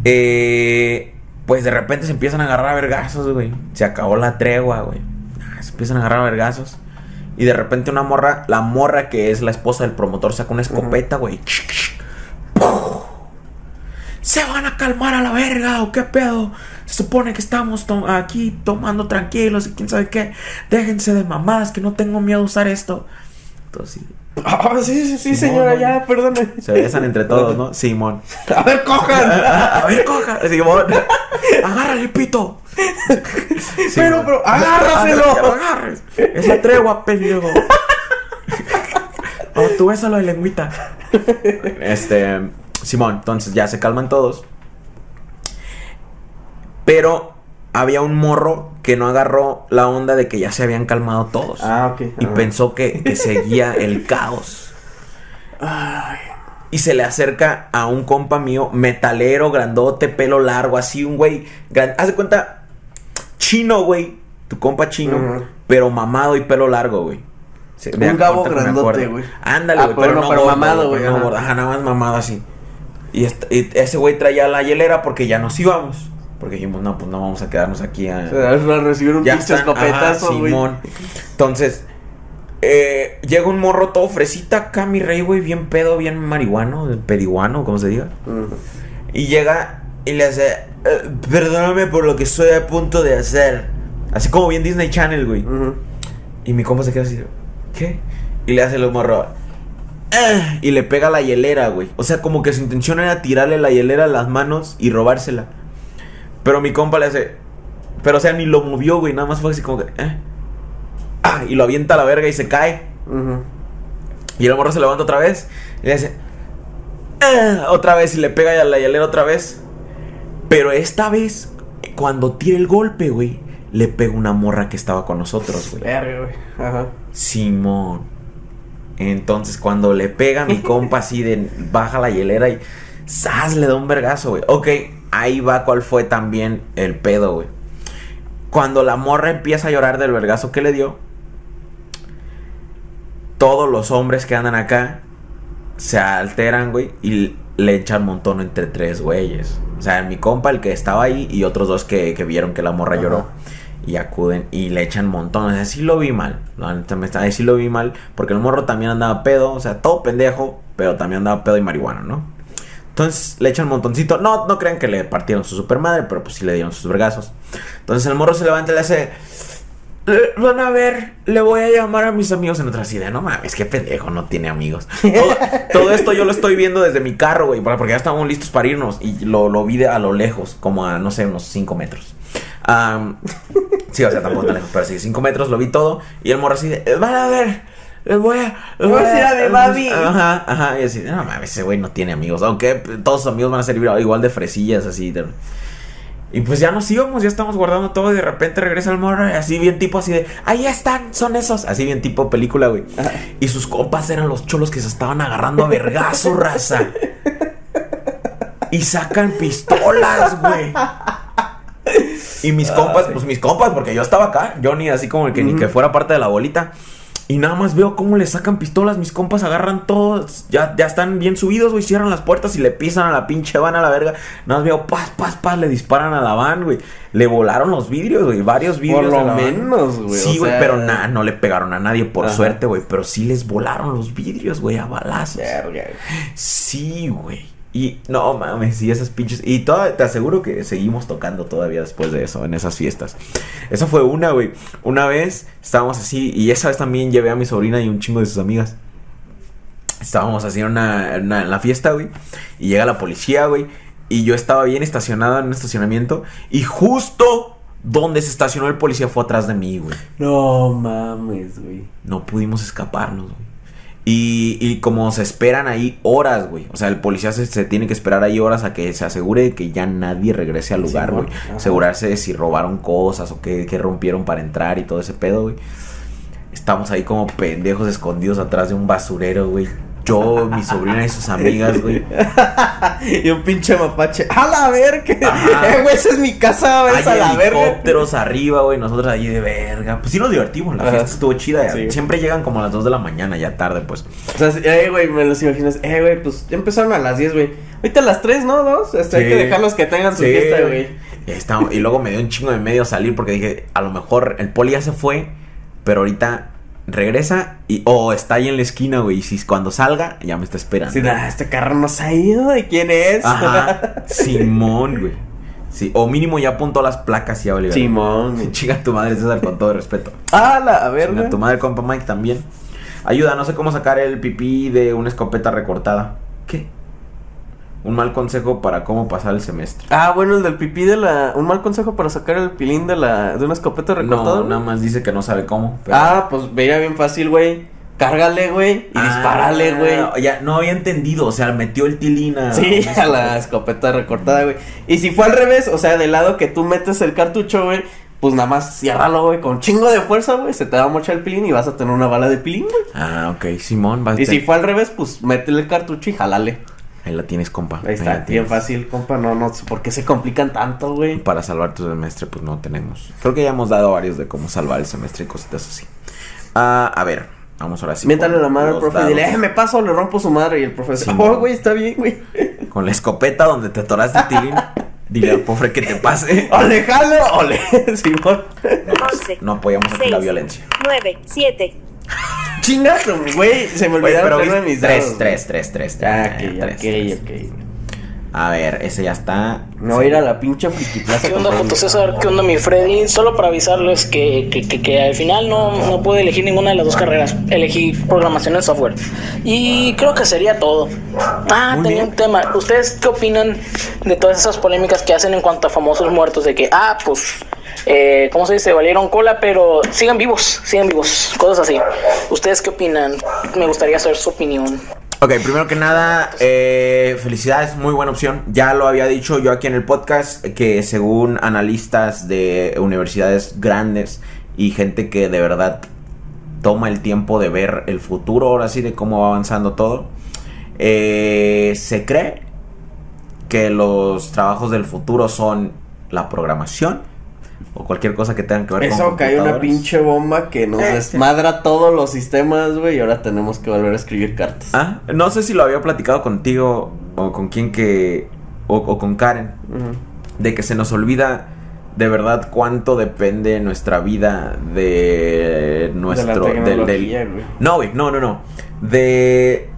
eh, pues de repente se empiezan a agarrar a vergazos, güey. Se acabó la tregua, güey. Ah, Se empiezan a agarrar a vergazos. Y de repente una morra, la morra que es la esposa del promotor, saca una escopeta, güey. ¿Se van a calmar a la verga o qué pedo? Se supone que estamos to- aquí tomando tranquilos y quién sabe qué. Déjense de mamadas que no tengo miedo a usar esto. Entonces, sí, Ah, sí, sí, sí, Simón, señora, ya, perdone. se besan entre todos, ¿no? Simón. A ver, cojan. A ver, coja. Simón. Agárrale el pito. Pero, pero, agárraselo. Que lo agarres. Es la tregua, pendejo. [LAUGHS] Oh, tú bésalo de lengüita. Este. Simón, entonces ya se calman todos. Pero había un morro que no agarró la onda de que ya se habían calmado todos. Ah, ok. Y Ah. pensó que, que seguía el caos. Y se le acerca a un compa mío, metalero, grandote, pelo largo, así, un güey. gran- Haz de cuenta, chino, güey. Tu compa chino, pero mamado y pelo largo, güey. Se- Un gabo grandote, güey. Ándale, Ah, güey, pero pero, no, pero gordo, mamado, güey, no ajá. nada más mamado así. Y, y ese güey traía la hielera porque ya nos íbamos. Porque dijimos, no, pues no vamos a quedarnos aquí a, para recibir un pinche escopetazo, güey. Entonces, eh, llega un morro todo fresita acá, mi rey, güey, bien pedo, bien marihuano, pediguano, como se diga. Y llega y le hace, "Eh, perdóname por lo que estoy a punto de hacer. Así como bien Disney Channel, güey. Y mi compa se queda así, ¿qué? Y le hace el morro, "Ah", y le pega la hielera, güey. O sea, como que su intención era tirarle la hielera a las manos y robársela. Pero mi compa le hace, pero o sea, ni lo movió, güey. Nada más fue así como que, "Eh". Ah, y lo avienta a la verga y se cae. Y el morro se levanta otra vez y le hace, "Ah", otra vez y le pega a la hielera otra vez. Pero esta vez, cuando tira el golpe, güey, le pega una morra que estaba con nosotros, güey. Verga, güey. Ajá. Simón. Entonces, cuando le pega a mi compa así de baja la hielera y ¡zas! le da un vergazo, güey. Ok, ahí va cuál fue también el pedo, güey. Cuando la morra empieza a llorar del vergazo que le dio, todos los hombres que andan acá se alteran, güey, y le echan montón entre tres güeyes. O sea, mi compa, el que estaba ahí, y otros dos que, que vieron que la morra Ajá. lloró. Y acuden y le echan montones. O sea, sí lo vi mal. Sí lo vi mal. Porque el morro también andaba pedo. O sea, todo pendejo. Pero también andaba pedo y marihuana, ¿no? Entonces le echan montoncito. No, no crean que le partieron su super madre. Pero pues sí le dieron sus vergazos. Entonces el morro se levanta y le hace. "Le- Van a ver, le voy a llamar a mis amigos en otra idea. No mames, qué pendejo, no tiene amigos. Todo, [LAUGHS] todo esto yo lo estoy viendo desde mi carro, güey, porque ya estábamos listos para irnos. Y lo, lo vi de a lo lejos, como a, no sé, unos 5 metros. [LAUGHS] Sí, o sea, tampoco tan lejos, pero sí, 5 metros, lo vi todo. Y el morro así de, van a ver, voy a... les Voy a decir a mi mami. Ajá, ajá. Y así, no mames, ese güey no tiene amigos. Aunque todos sus amigos van a ser igual de fresillas, así. de- y pues ya nos íbamos, ya estamos guardando todo y de repente regresa el morro así bien tipo así de, ahí están, son esos. Así bien tipo película, güey. Y sus compas eran los cholos que se estaban agarrando a vergazo, raza. Y sacan pistolas, güey. Y mis compas, pues mis compas, porque yo estaba acá, yo ni así como que ni que fuera parte de la bolita. Y nada más veo cómo le sacan pistolas, mis compas agarran todos, ya, ya están bien subidos, güey, cierran las puertas y le pisan a la pinche van a la verga. Nada más veo, paz, paz, paz, le disparan a la van, güey. Le volaron los vidrios, güey, varios vidrios. Por lo menos, güey. Sí, güey, sea, pero nada, no le pegaron a nadie por Ajá. suerte, güey. Pero sí les volaron los vidrios, güey, a balazos. Verga. Sí, güey. Y no mames, sí, esas pinches. Y toda, te aseguro que seguimos tocando todavía después de eso, en esas fiestas. Esa fue una, güey. Una vez estábamos así, y esa vez también llevé a mi sobrina y un chingo de sus amigas. Estábamos así en una, en una- en la fiesta, güey. Y llega la policía, güey. Y yo estaba bien estacionado en un estacionamiento. Y justo donde se estacionó el policía fue atrás de mí, güey. No mames, güey. No pudimos escaparnos, güey. Y, y como se esperan ahí horas, güey. O sea, el policía se, se tiene que esperar ahí horas a que se asegure de que ya nadie regrese al lugar, güey. Asegurarse de si robaron cosas o qué, qué rompieron para entrar y todo ese pedo, güey. Estamos ahí como pendejos escondidos atrás de un basurero, güey. Yo, mi sobrina y sus amigas, güey. [LAUGHS] y un pinche mapache. ¡A la verga! Eh, [LAUGHS] güey, esa es mi casa, ves a la verga. helicópteros arriba, güey. Nosotros ahí de verga. Pues sí nos divertimos. La Ajá. fiesta estuvo chida. Sí. Siempre llegan como a las 2 de la mañana, ya tarde, pues. O sea, eh, güey, me los imaginas. Eh, güey, pues ya empezaron a las 10, güey. Ahorita a las 3, ¿no? Dos. Este, Hay que dejarlos que tengan su Sí, fiesta, güey. Y, está- y luego me dio un chingo de medio salir porque dije, a lo mejor el poli ya se fue, pero ahorita regresa y o está ahí en la esquina, güey. Y si cuando salga, ya me está esperando. Sí, nah, este carro no se ha ido. ¿De quién es? Ajá. [LAUGHS] Simón, güey. Sí, o mínimo ya apuntó las placas y ya verga. Simón. [LAUGHS] Chinga tu madre, César, con todo respeto. Ah, la a ver, Chinga tu madre, compa Mike, también. Ayuda, no sé cómo sacar el pipí de una escopeta recortada. ¿Qué? Un mal consejo para cómo pasar el semestre. Ah, bueno, el del pipí de la. Un mal consejo para sacar el pilín de la. De una escopeta recortada. No, nada más dice que no sabe cómo. pero- Ah, pues veía bien fácil, güey. Cárgale, güey. Y Ah, dispárale, güey. Ya no había entendido, o sea, metió el tilín a. Sí, a la escopeta recortada, güey. Y si fue al revés, o sea, del lado que tú metes el cartucho, güey, pues nada más ciérralo, güey, con chingo de fuerza, güey. Se te va a mochar el pilín y vas a tener una bala de pilín, güey. Ah, ok, Simón, va a Y si fue al revés, pues métele el cartucho y jalale. Ahí la tienes, compa. Ahí está, bien fácil, compa. No, no, ¿por qué se complican tanto, güey? Para salvar tu semestre, pues no tenemos. Creo que ya hemos dado varios de cómo salvar el semestre y cositas así. Ah, a ver, vamos ahora sí. Miéntale con la madre al profe y dile, eh, me paso, le rompo su madre. Y el profe dice, Sí, oh, no. güey, está bien, güey. Con la escopeta donde te atoraste tilín, [LAUGHS] dile al pobre que te pase. Ole, jalo, ole, [LAUGHS] Simón. 11, No apoyamos aquí la 6, violencia. 9, 7, Chingas, güey, se me olvidaron mis dados, tres, tres, tres, tres, ok, tres, ok, tres. ok. A ver, ese ya está. Me voy a ir a la pinche friki plaza. ¿Qué onda, Puto César? ¿Qué onda, mi Freddy? Solo para avisarles que, que, que, que al final no, no pude elegir ninguna de las dos carreras. Elegí programación en software. Y creo que sería todo. Ah, Muy tenía bien. un tema. ¿Ustedes qué opinan de todas esas polémicas que hacen en cuanto a famosos muertos? De que, ah, pues, eh, ¿cómo se dice? Valieron cola, pero sigan vivos, sigan vivos. Cosas así. ¿Ustedes qué opinan? Me gustaría saber su opinión. Ok, primero que nada, eh, felicidades, muy buena opción. Ya lo había dicho yo aquí en el podcast que según analistas de universidades grandes y gente que de verdad toma el tiempo de ver el futuro, ahora sí, de cómo va avanzando todo, eh, se cree que los trabajos del futuro son la programación o cualquier cosa que tenga que ver con Eso cayó una pinche bomba que nos desmadra todos los sistemas, güey, y ahora tenemos que volver a escribir cartas. Ah, no sé si lo había platicado contigo o con quien que o, o con Karen de que se nos olvida de verdad cuánto depende nuestra vida de nuestro del- del- no güey no no no. De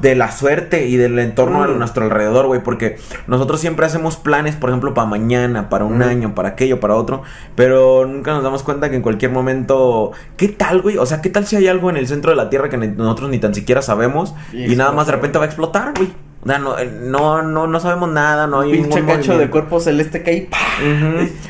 de la suerte y del entorno a Mm. nuestro alrededor güey porque nosotros siempre hacemos planes por ejemplo para mañana para un Mm. año para aquello para otro pero nunca nos damos cuenta que en cualquier momento qué tal güey o sea qué tal si hay algo en el centro de la tierra que ni- nosotros ni tan siquiera sabemos Y y, nada más de repente va a explotar güey no, eh, no, no, no sabemos nada, no hay pinche ningún cacho de cuerpo celeste que hay.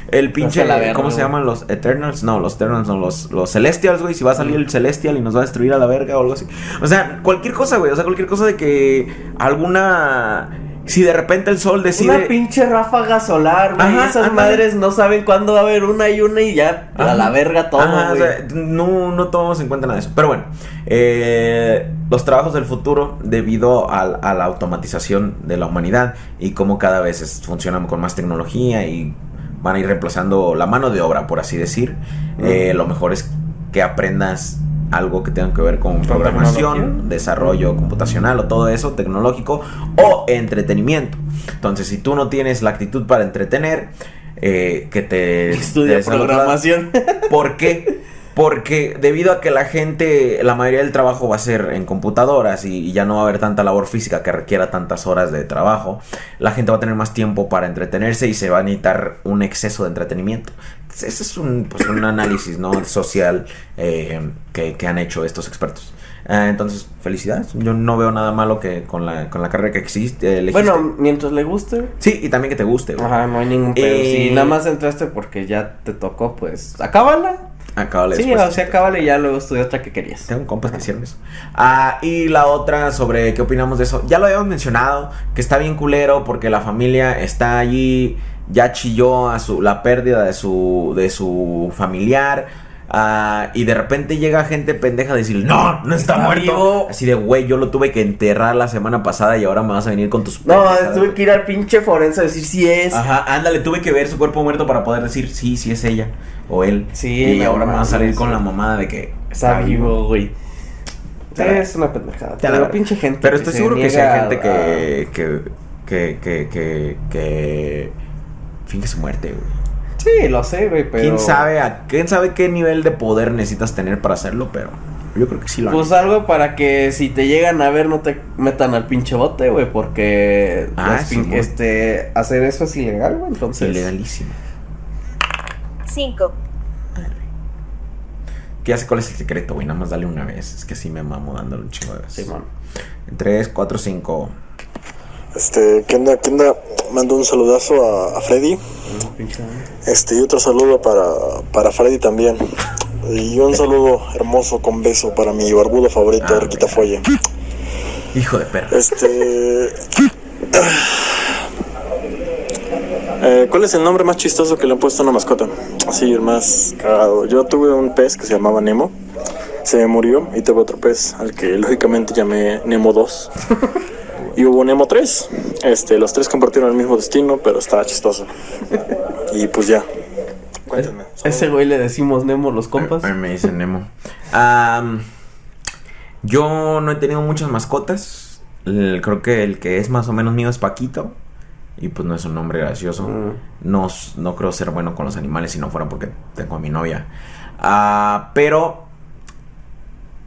El [LAUGHS] pinche, la verga, ¿cómo se llaman los Eternals? No, los Eternals no, los, los Celestials, güey. Si va a salir el Celestial y nos va a destruir a la verga o algo así. O sea, cualquier cosa, güey. O sea, cualquier cosa de que alguna. Si de repente el sol decide. Una pinche ráfaga solar, güey. Esas ándale. madres no saben cuándo va a haber una y una y ya a la verga todo, Ajá, o güey. sea, no, no tomamos en cuenta nada de eso. Pero bueno, eh, los trabajos del futuro, debido a, la automatización de la humanidad y cómo cada vez es- funcionan con más tecnología y van a ir reemplazando la mano de obra, por así decir, eh, lo mejor es que aprendas algo que tenga que ver con programación, tecnología? desarrollo computacional o todo eso, tecnológico o entretenimiento. Entonces, si tú no tienes la actitud para entretener, eh, que te [LAUGHS] Estudia programación. ¿Por qué? Porque debido a que la gente, la mayoría del trabajo va a ser en computadoras y, y ya no va a haber tanta labor física que requiera tantas horas de trabajo, la gente va a tener más tiempo para entretenerse y se va a necesitar un exceso de entretenimiento. Ese es un, pues, un análisis ¿no? social eh, que, que han hecho estos expertos. Ah, entonces, felicidades. Yo no veo nada malo que con la, con la carrera que existe. elegiste. Bueno, mientras le guste. sí, y también que te guste, güey. Ajá, no hay ningún pedo. Eh, Si nada más entraste porque ya te tocó, pues acábala. Acábale Sí, después. o sea, acábala y ya luego estudia otra que querías. Tengo compas que hicieron eso. Ah, y la otra sobre qué opinamos de eso. Ya lo habíamos mencionado, que está bien culero porque la familia está allí, ya chilló a su, la pérdida de su, de su familiar. Ah, y de repente llega gente pendeja a decir, no, no está, Está muerto. vivo. Así de, güey, yo lo tuve que enterrar la semana pasada y ahora me vas a venir con tus... No, pendejadas". tuve que ir al pinche forense a decir si es. Ajá, ándale, tuve que ver su cuerpo muerto para poder decir, sí, sí es ella o él. Sí, y ahora me va a salir con la mamada de que Está vivo, güey. Es una pendejada. Te la pinche gente. Pero que estoy se seguro que sí hay gente a- que, que, que, que, que, que finge su muerte, güey. Sí, lo sé, güey, pero. ¿Quién sabe a quién sabe qué nivel de poder necesitas tener para hacerlo? Pero yo creo que sí lo han Pues algo para que si te llegan a ver no te metan al pinche bote, güey, porque Ah, sí, este hacer eso es ilegal, güey, entonces. ilegalísimo. 5, Que ya sé cuál es el secreto, güey. Nada más dale una vez. Es que sí me mamo dándole un chingo de veces. Simón. En 3, 4, 5. Este, ¿qué onda? ¿Qué onda? Mando un saludazo a, a Freddy. Este, y otro saludo para, para Freddy también. Y un saludo hermoso con beso para mi barbudo favorito, Ah, Riquita Folle. Hijo de perra. Este. Eh, ¿Cuál es el nombre más chistoso que le han puesto a una mascota? Sí, el más cagado. Yo tuve un pez que se llamaba Nemo. Se me murió y tuve otro pez al que lógicamente llamé Nemo 2. [LAUGHS] Y hubo Nemo 3. Este, los tres compartieron el mismo destino, pero estaba chistoso. Y pues ya. Cuéntenme. Ese güey le decimos Nemo los compas. A mí me dicen Nemo. Yo no he tenido muchas mascotas. El- creo que el que es más o menos mío es Paquito. Y pues no es un nombre gracioso. Mm. No, no creo ser bueno con los animales si no fuera porque tengo a mi novia. Ah, pero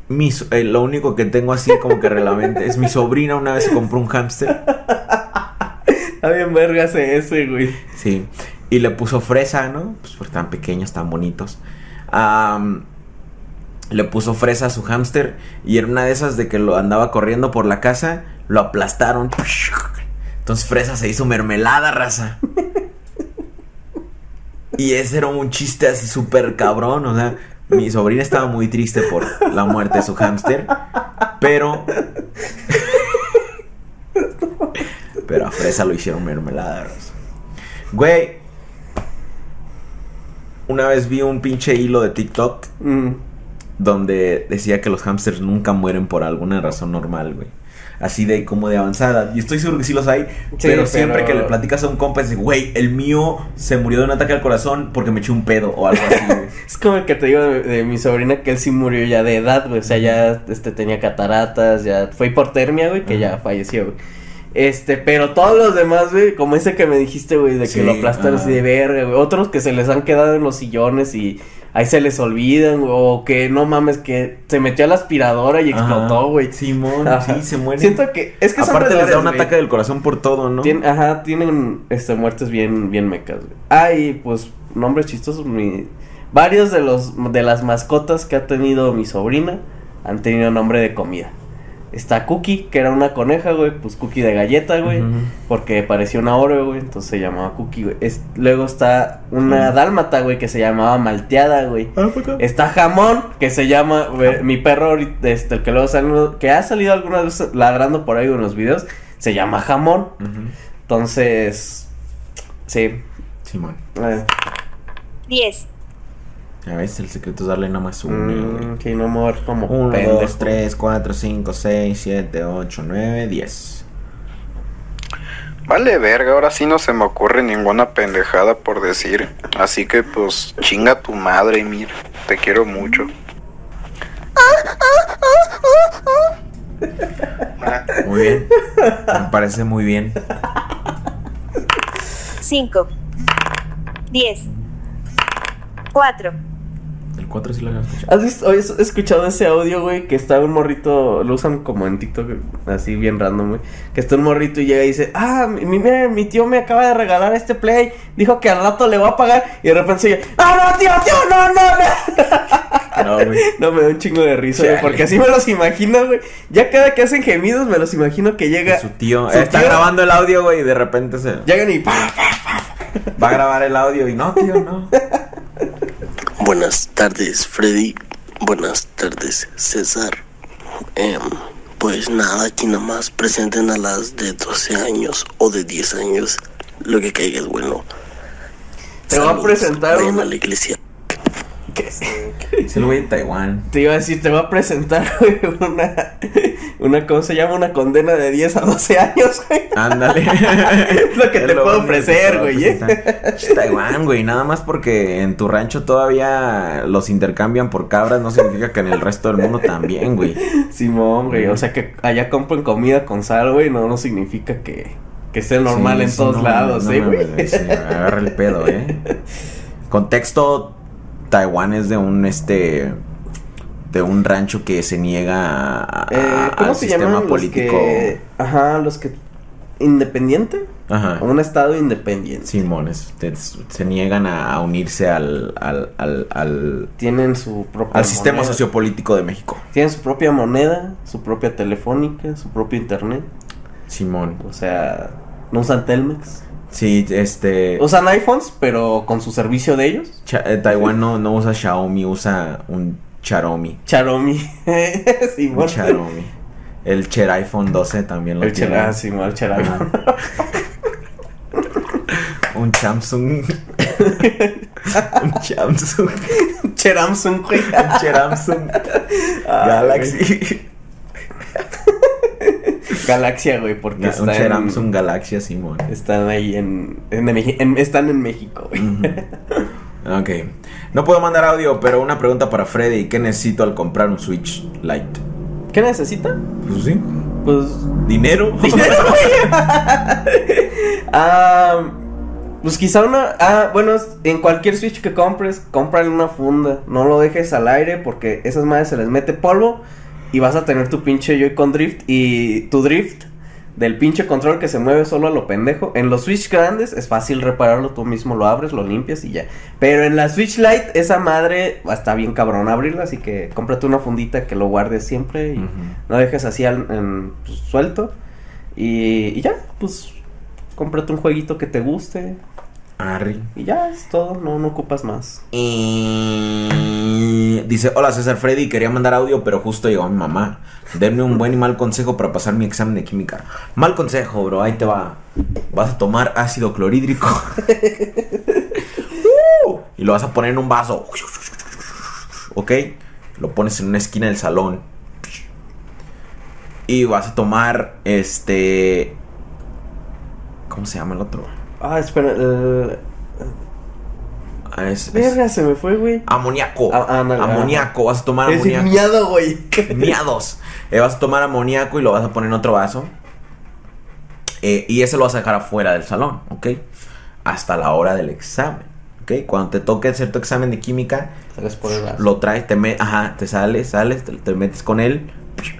mi eh, lo único que tengo así como que relamente es mi sobrina una vez se compró un hámster. Está bien verga ese güey. Sí. Y le puso fresa, ¿no? Pues porque están pequeños, tan bonitos. Le puso fresa a su hámster. Y era una de esas de que lo andaba corriendo por la casa. Lo aplastaron. Entonces fresa se hizo mermelada, raza. Y ese era un chiste así súper cabrón. O sea, mi sobrina estaba muy triste por la muerte de su hámster. Pero. Pero a fresa lo hicieron mermelada. Güey. Una vez vi un pinche hilo de TikTok Mm. donde decía que los hamsters nunca mueren por alguna razón normal, güey. Así de como de avanzada. Y estoy seguro que sí los hay. Sí, pero siempre pero- que le platicas a un compa es de, güey, el mío se murió de un ataque al corazón porque me eché un pedo o algo así, güey. [LAUGHS] Es como el que te digo de, de mi sobrina que él sí murió ya de edad, güey. O sea, ya este, tenía cataratas, ya fue hipotermia, güey, que ya falleció, güey. Este, pero todos los demás, güey, como ese que me dijiste, güey, de que lo aplastaron así ajá. de verga, güey. Otros que se les han quedado en los sillones y ahí se les olvidan, güey. O que no mames, que se metió a la aspiradora y explotó, güey. Simón, Ajá. sí, se mueren. Siento que, es que son Aparte les da un güey. ataque del corazón por todo, ¿no? Tien- ajá, tienen este, muertes bien, bien mecas, güey. Ah, y pues, nombres chistosos. Mi, varios de los de las mascotas que ha tenido mi sobrina han tenido nombre de comida. Está Cookie, que era una coneja, güey, pues Cookie de galleta, güey, porque parecía una Oreo, güey, entonces se llamaba Cookie, güey. Es- luego está una dálmata, güey, que se llamaba Malteada, güey. Ah, por acá. Está jamón, que se llama, güey, mi perro, ahorita, este, el que luego salió, que ha salido algunas veces ladrando por ahí en los videos, se llama jamón. Entonces, sí. Simón. eh, 10, Ya ves, el secreto es darle nada más uno, mm, sí, no me voy a ver como 1, pendejo. 2, 3, 4, 5, 6, 7, 8, 9, 10. Vale, verga, ahora sí no se me ocurre ninguna pendejada por decir. Así que pues chinga tu madre, Mir. Te quiero mucho. Muy bien. Me parece muy bien. 5, 10, 4, El 4 sí lo había escuchado. ¿Has visto, has escuchado ese audio, güey? Que está un morrito, lo usan como en TikTok, así bien random, güey. Que está un morrito y llega y dice, ah, mi, mi- mira, mi tío me acaba de regalar este play. Dijo que al rato le va a pagar. Y de repente sigue, no, no, tío, tío, no, no, no. [LAUGHS] No, güey. [LAUGHS] No, me da un chingo de risa, güey. Porque así me los imagino, güey. Ya cada que hacen gemidos, me los imagino que llega. Su tío. su está tío- grabando el audio, güey, y de repente se Llegan y. pa, pa, va a grabar el audio y no, tío, no. [LAUGHS] Buenas tardes, Freddy. Buenas tardes, César. Em, pues nada, aquí nada más presenten a las de 12 años o de 10 años. Lo que caiga es bueno. Te voy a presentar vayan a la iglesia. El güey de Taiwán. Te iba a decir, te voy a presentar, [LAUGHS] güey, una. Una, ¿cómo se llama? Una condena de 10 a 12 años, güey. Ándale. Es [LAUGHS] lo que te puedo ofrecer, güey, ¿eh? Taiwán, güey. Nada más porque en tu rancho todavía los intercambian por cabras, no significa que en el resto del mundo también, güey. Simón, güey. O sea que allá compran comida con sal, güey. No, no significa que, que esté normal Sí, en sí, todos no, lados, no ¿eh, güey? agarra el pedo, eh. [LAUGHS] Contexto: Taiwán es de un este. De un rancho que se niega a, Eh, ¿Cómo al se sistema llaman político. los que... Ajá, los que... ¿Independiente? Ajá. Un estado independiente. Simón, es- es- se niegan a, a unirse al, al, al, al, Tienen su propia al sistema moneda. sociopolítico de México. Tienen su propia moneda, su propia telefónica, su propio internet. Simón. O sea, no usan Telmex. Sí, este. Usan iPhones, pero con su servicio de ellos. Cha- eh, Taiwán no, no usa Xiaomi, usa un Charomi. Charomi. [LAUGHS] Un Simón. Charomi. El Cher iPhone 12 también lo El tiene. Chera, Simón, el Chera. Ajá. [LAUGHS] Un Samsung. [LAUGHS] un Samsung. Cheramsung, güey. Un Cheramsung. Galaxy. Galaxia, güey, porque un está Cheramsung en, Galaxia Simón. están ahí en, en, en- están en México, güey. Ok. No puedo mandar audio, pero una pregunta para Freddy. ¿Qué necesito al comprar un Switch Lite? ¿Qué necesita? Pues sí. Pues ¿Dinero? [LAUGHS] [LAUGHS] Ah, pues quizá una. Ah, bueno, en cualquier Switch que compres, cómprale una funda. No lo dejes al aire porque esas madres se les mete polvo y vas a tener tu pinche Joy-Con Drift y tu drift del pinche control que se mueve solo a lo pendejo. En los Switch grandes es fácil repararlo, tú mismo lo abres, lo limpias y ya. Pero en la Switch Lite, esa madre estar bien cabrón abrirla, así que cómprate una fundita que lo guardes siempre y no dejes así al- en- pues, suelto. Y, y ya, pues cómprate un jueguito que te guste Arri. y ya es todo, no, no ocupas más. Y dice, hola César Freddy, quería mandar audio, pero justo llegó mi mamá. Denme un buen y mal consejo para pasar mi examen de química. Mal consejo, bro, ahí te va. Vas a tomar ácido clorhídrico. Uh, [LAUGHS] y lo vas a poner en un vaso. ¿Ok? Lo pones en una esquina del salón. Y vas a tomar este... ¿Cómo se llama el otro? Ah, espera, eh, Ah, es- es- verga, se me fue, güey. Amoníaco. Ah, amoníaco. Vas a tomar Es amoníaco. miado, güey. Miados. Eh, vas a tomar amoníaco y lo vas a poner en otro vaso. Eh, y ese lo vas a dejar afuera del salón, ¿ok? Hasta la hora del examen, ¿ok? Cuando te toque hacer tu examen de química, por el lo traes, te me- ajá, te sales, sales, te, te metes con él,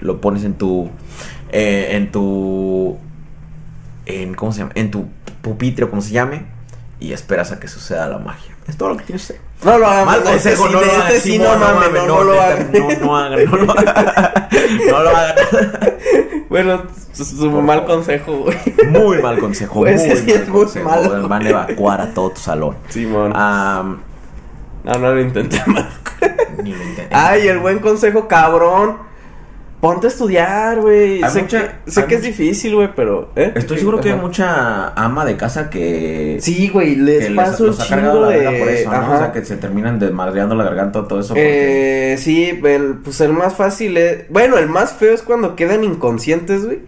lo pones en tu, eh, en tu, en, ¿cómo se llama? En tu pupitre o como se llame, y esperas a que suceda la magia. Es todo lo que tienes que hacer. No lo hagan, Mal no, este consejo, sí, no lo este sí, Simón, no no, no lo hagan. No, hagan, no lo hagan. [LAUGHS] No lo hagan. Bueno, su, mal consejo, güey. Muy mal consejo. Pues muy es muy malo. Van a evacuar a todo tu salón. Simón. No, no lo intenté [LAUGHS] más. ni lo intenté. Ay, el buen consejo, cabrón. Ponte a estudiar, güey. Sé, mucha- que, sé hay que es difícil, güey, pero. ¿eh? Estoy seguro que hay mucha ama de casa que. Sí, güey, les les, paso un los chingo de. por eso, ¿no? O sea, que se terminan desmadreando la garganta todo eso. Porque... Eh, sí, el, pues el más fácil es. Bueno, el más feo es cuando quedan inconscientes, güey.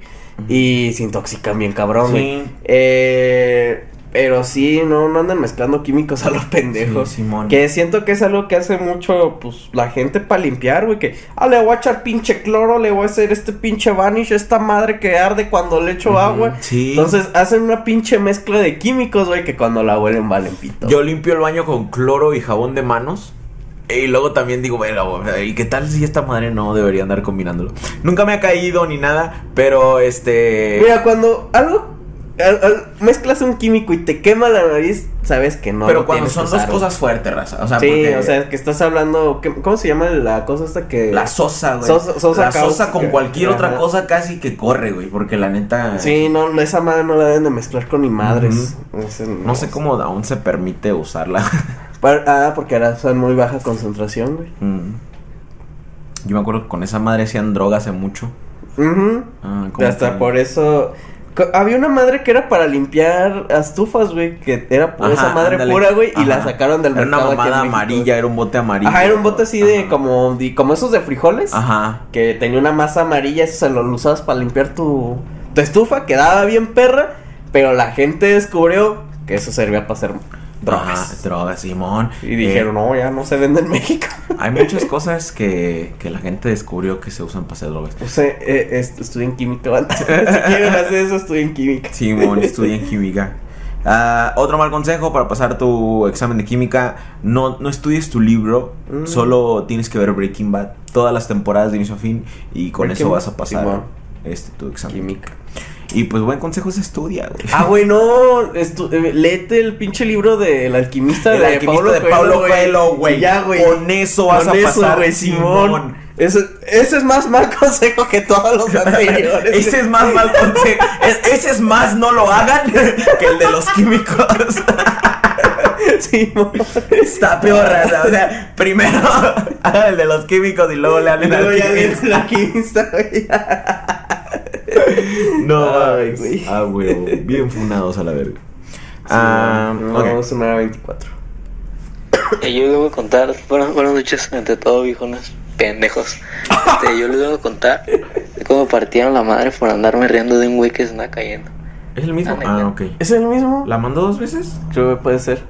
Y se intoxican bien cabrón, güey. Sí. Eh, pero sí, no, no andan mezclando químicos [LAUGHS] a los pendejos. Sí, Simón. Que siento que es algo que hace mucho, pues, la gente para limpiar, güey. Que, ah, le voy a echar pinche cloro, le voy a hacer este pinche vanish, esta madre que arde cuando le echo agua. sí. Entonces hacen una pinche mezcla de químicos, güey, que cuando la huelen valen pito. Yo limpio el baño con cloro y jabón de manos. Y luego también digo, bueno, ¿y qué tal si esta madre no debería andar combinándolo? Nunca me ha caído ni nada, pero este. Mira, cuando algo al- al- mezclas un químico y te quema la nariz, sabes que no. pero cuando son dos cosas fuertes, raza. O sea, sí, porque o sea, que estás hablando. ¿qué- ¿Cómo se llama la cosa esta que.? La sosa, güey. Sosa- sosa la sosa con cualquier otra Ajá. cosa casi que corre, güey. Porque la neta. Sí, no, esa madre no la deben de mezclar con ni madres. Ese No sé cómo aún se permite usarla. [LAUGHS] Ah, porque ahora son muy baja concentración, güey. Mm. Yo me acuerdo que con esa madre hacían droga hace mucho. Ah, como hasta que- por eso. Había una madre que era para limpiar estufas, güey. Que era por esa Ajá, madre ándale. pura, güey. Y la Ajá. sacaron del Era una mercado. aquí en mamada amarilla, era un bote amarillo. Ajá, era un bote así de Ajá. como, de- como esos de frijoles. Ajá. Que tenía una masa amarilla, eso se lo usabas para limpiar tu, tu estufa, quedaba bien perra, pero la gente descubrió que eso servía para hacer drogas. Drogas, Simón. Y dijeron, Eh, no, ya no se vende en México. [LAUGHS] Hay muchas cosas que, que la gente descubrió que se usan para hacer drogas. O sea, eh, est- química, [LAUGHS] si quieren hacer eso, estudié en química. Simón, [LAUGHS] estudia en química. Ah, otro mal consejo para pasar tu examen de química, no, no estudies tu libro, Mm. solo tienes que ver Breaking Bad, todas las temporadas de inicio a fin y con Breaking eso vas a pasar Simón. este, tu examen. Química. Y pues buen consejo es estudia, güey. Ah, güey, no. [LAUGHS] estu- eh, léete el pinche libro del alquimista El de alquimista Paulo de Paulo Coelho, güey. Ya, güey. Con eso vas Con a eso, pasar, güey, Simón. Simón. Ese, ese es más mal [LAUGHS] consejo que todos los [LAUGHS] anteriores. Ese es más mal consejo. Es- Ese es más no lo hagan que el de los químicos. Simón. Está peor, raza. O sea, primero hagan el de los químicos y luego le hablen al alquimista. No, Ay, mames. güey. Ah, güey. Bien funados a la verga. Ah, Sí, ok. Vamos a una 24. Eh, yo les voy a contar, buenas, buenas noches, ante todo, viejones, pendejos. Este, yo les voy a contar de cómo partieron la madre por andarme riendo de un güey que se anda cayendo. ¿Es el mismo? Ah, Ah, ok. ¿Es el mismo? ¿La mandó dos veces? Creo que puede ser.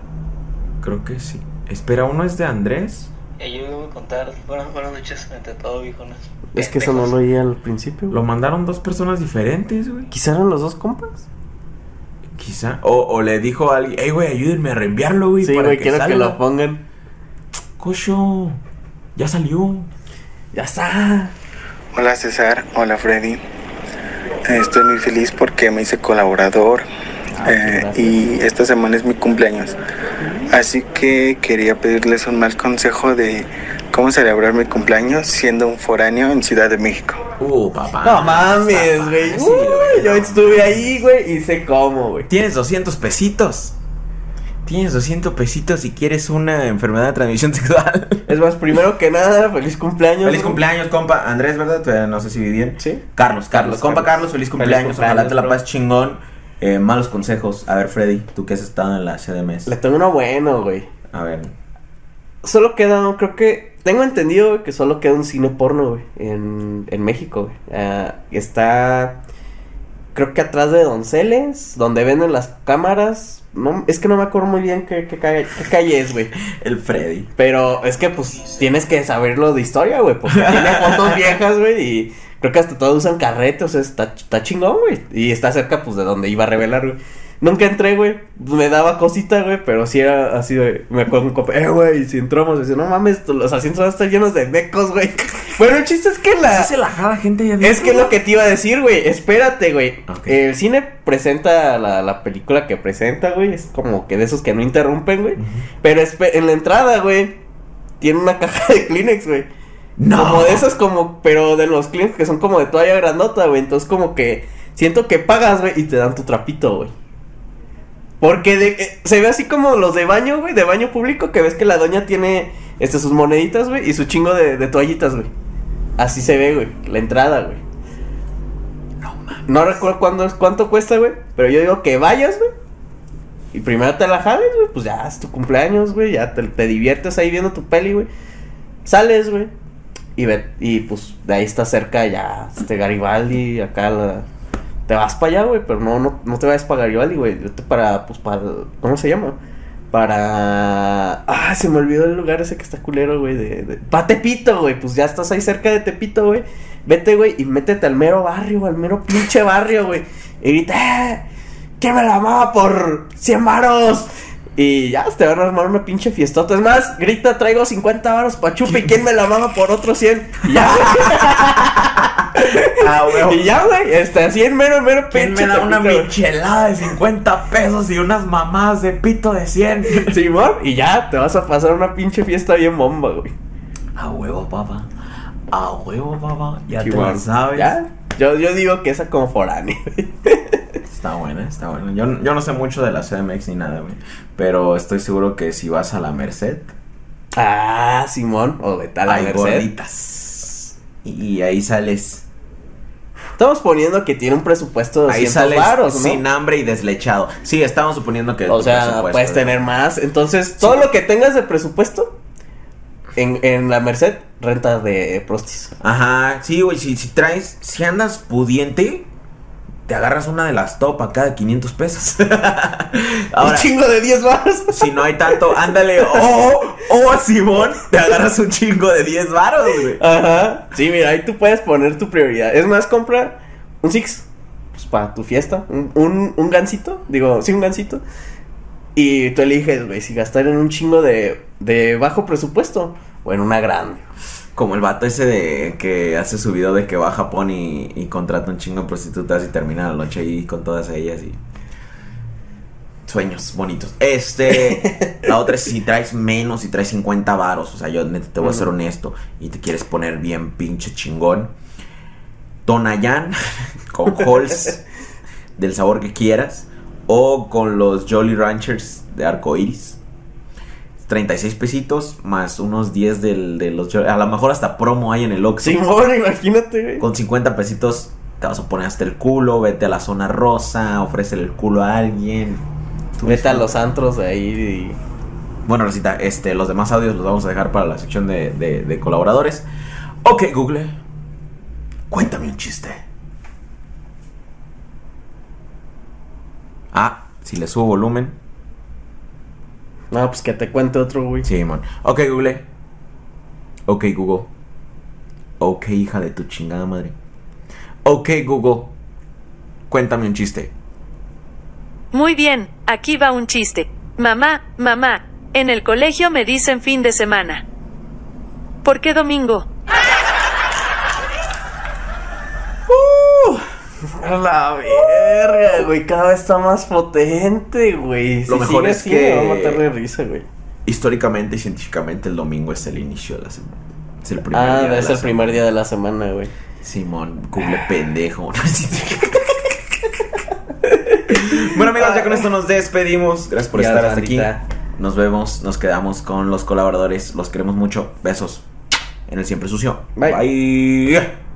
Creo que sí. Espera, uno es de Andrés. Eh, yo les voy a contar, buenas, buenas noches, ante todo, viejones. Es que eso no lo oí al principio. Lo mandaron dos personas diferentes, güey. Quizá eran los dos compas. Quizá. O, o le dijo a alguien, hey, güey, ayúdenme a reenviarlo, güey. Sí, para güey, que quiero que salga". lo pongan. Cocho, ya salió. Ya está. Hola César, hola Freddy. Estoy muy feliz porque me hice colaborador Ah, eh, y esta semana es mi cumpleaños. Así que quería pedirles un mal consejo de cómo celebrar mi cumpleaños siendo un foráneo en Ciudad de México. Uh, papá. No mames, güey. Uy, Yo estuve ahí, güey, y sé cómo, güey. Tienes 200 pesitos. Tienes 200 pesitos si quieres una enfermedad de transmisión [LAUGHS] sexual. Es más, primero que nada, feliz cumpleaños. Feliz cumpleaños, compa. Andrés, ¿verdad? No sé si vi bien. Sí. Carlos, Carlos. Carlos, compa Carlos. Carlos, feliz Feliz cumpleaños. Ojalá te la pases chingón. Eh, malos consejos. A ver, Freddy, tú que has estado en la CDMS. Le tengo uno bueno, güey. A ver. Solo queda, creo que. Tengo entendido güey, que solo queda un cine porno, güey. En, en México, güey. Ah, está. Creo que atrás de Donceles, donde venden las cámaras. No, es que no me acuerdo muy bien qué, qué calle, qué calle es, güey. [LAUGHS] El Freddy. Pero es que, pues, tienes que saberlo de historia, güey. Porque tiene fotos [LAUGHS] viejas, güey. Y creo que hasta todos usan carrete. O sea, está, está chingón, güey. Y está cerca, pues, de donde iba a revelar, güey. Nunca entré, güey. Me daba cosita, güey. Pero sí era así de. Me acuerdo un copa. Eh, güey. Si entramos, dice, no mames, los asientos van a estar llenos de becos, güey. [LAUGHS] Bueno, el chiste es que la. Sí se la jala gente ya Es que es lo que te iba a decir, güey. Espérate, güey. El cine presenta la, la película que presenta, güey. Es como que de esos que no interrumpen, güey. Pero en la entrada, güey, tiene una [LAUGHS] caja de Kleenex, güey. No. Como de esos, como, pero de los Kleenex que son como de toalla grandota, güey. Entonces, como que siento que pagas, güey, y te dan tu trapito, güey. Porque de- eh, se ve así como los de baño, güey, de baño público, que ves que la doña tiene este, sus moneditas, güey, y su chingo de, de toallitas, güey. Así se ve, güey, la entrada, güey. No recuerdo cuándo cuánto cuesta, güey, pero yo digo que vayas, güey. Y primero te la jales, güey, pues ya es tu cumpleaños, güey, ya te, te diviertes ahí viendo tu peli, güey. Sales, güey. Y, ve, y pues de ahí está cerca ya este Garibaldi, acá la, te vas para allá, güey, pero no, no, no te vayas para Garibaldi, güey. Vete para, pues, para, ¿cómo se llama? Para... Ah, se me olvidó el lugar ese que está culero, güey, de... de... Pa' Tepito, güey, pues ya estás ahí cerca de Tepito, güey. Vete, güey, y métete al mero barrio, al mero pinche barrio, güey. Y grita, ¡eh! ¿Quién me la amaba por 100 varos? Y ya, te van a armar una pinche fiestota. Es más, grita, traigo 50 varos pa' chupa y quién me la mama por otros 100. Y ya, [LAUGHS] [LAUGHS] Ah, güey. y ya, güey. Este, así en mero, mero ¿Quién pinche me da una michelada de 50 pesos y unas mamás de pito de 100? [LAUGHS] Simón, y ya, te vas a pasar una pinche fiesta bien bomba, güey. A huevo, papá. A huevo, papá. Ya te Simón. lo sabes. Ya, yo, yo digo que esa como foránea. [LAUGHS] Está buena, está buena. Yo, yo no sé mucho de la CMX ni nada, güey. Pero estoy seguro que si vas a la Merced, ah, Simón, o de tal a hay Merced. gorditas. Y ahí sales. Estamos poniendo que tiene un presupuesto de Ahí 200 sales varos, ¿no? sin hambre y deslechado. Sí, estamos suponiendo que. O sea, puedes es- tener más. Entonces, todo lo que tengas de presupuesto en, en la Merced, renta de prostis. Ajá, sí, güey. Si, si traes. Si andas pudiente, te agarras una de las top acá de 500 pesos. [LAUGHS] Ahora, un chingo de 10 varos. si no hay tanto, ándale. O, o Simón, te agarras un chingo de 10 varos, güey. Ajá. Sí, mira, ahí tú puedes poner tu prioridad. Es más, compra un Six. Pues para tu fiesta. Un, un, un gansito. Digo, sí, un gansito. Y tú eliges, güey, si gastar en un chingo de, de bajo presupuesto o en una grande. Como el vato ese de que hace su video de que va a Japón y, y contrata un chingo de prostitutas y termina la noche ahí con todas ellas y. Sueños bonitos. Este. la otra es si traes menos, si traes 50 varos. O sea, yo te voy a ser honesto. Y te quieres poner bien pinche chingón. Tonayán [LAUGHS] con Halls del sabor que quieras. O con los Jolly Ranchers de arco iris. 36 pesitos más unos 10 del, de los A lo mejor hasta promo hay en el Oxxo. Simón, imagínate, güey. Con 50 pesitos te vas a poner hasta el culo, vete a la zona rosa, ofrécele el culo a alguien. Vete a los antros de ahí y... Bueno, Rosita, este, los demás audios los vamos a dejar para la sección de, de- de colaboradores. Ok, Google. Cuéntame un chiste. Ah, si le subo volumen. No, pues que te cuente otro, güey. Sí, man. Ok, Google. Ok, Google. Ok, hija de tu chingada madre. Ok, Google. Cuéntame un chiste. Muy bien, aquí va un chiste. Mamá, mamá, en el colegio me dicen fin de semana. ¿Por qué domingo? La verga, güey. Cada vez está más potente, güey. Lo Si mejor es así, que- Me va a matar de risa, güey. Históricamente y científicamente el domingo es el inicio de la semana. Es el primer Ah, día de es la el primer día de la semana, güey. Simón, Google pendejo. [LAUGHS] bueno amigos, ya con esto nos despedimos. Gracias por Ya, estar hasta aquí. Nos vemos, nos quedamos con los colaboradores. Los queremos mucho. Besos en el siempre sucio. Bye. Bye.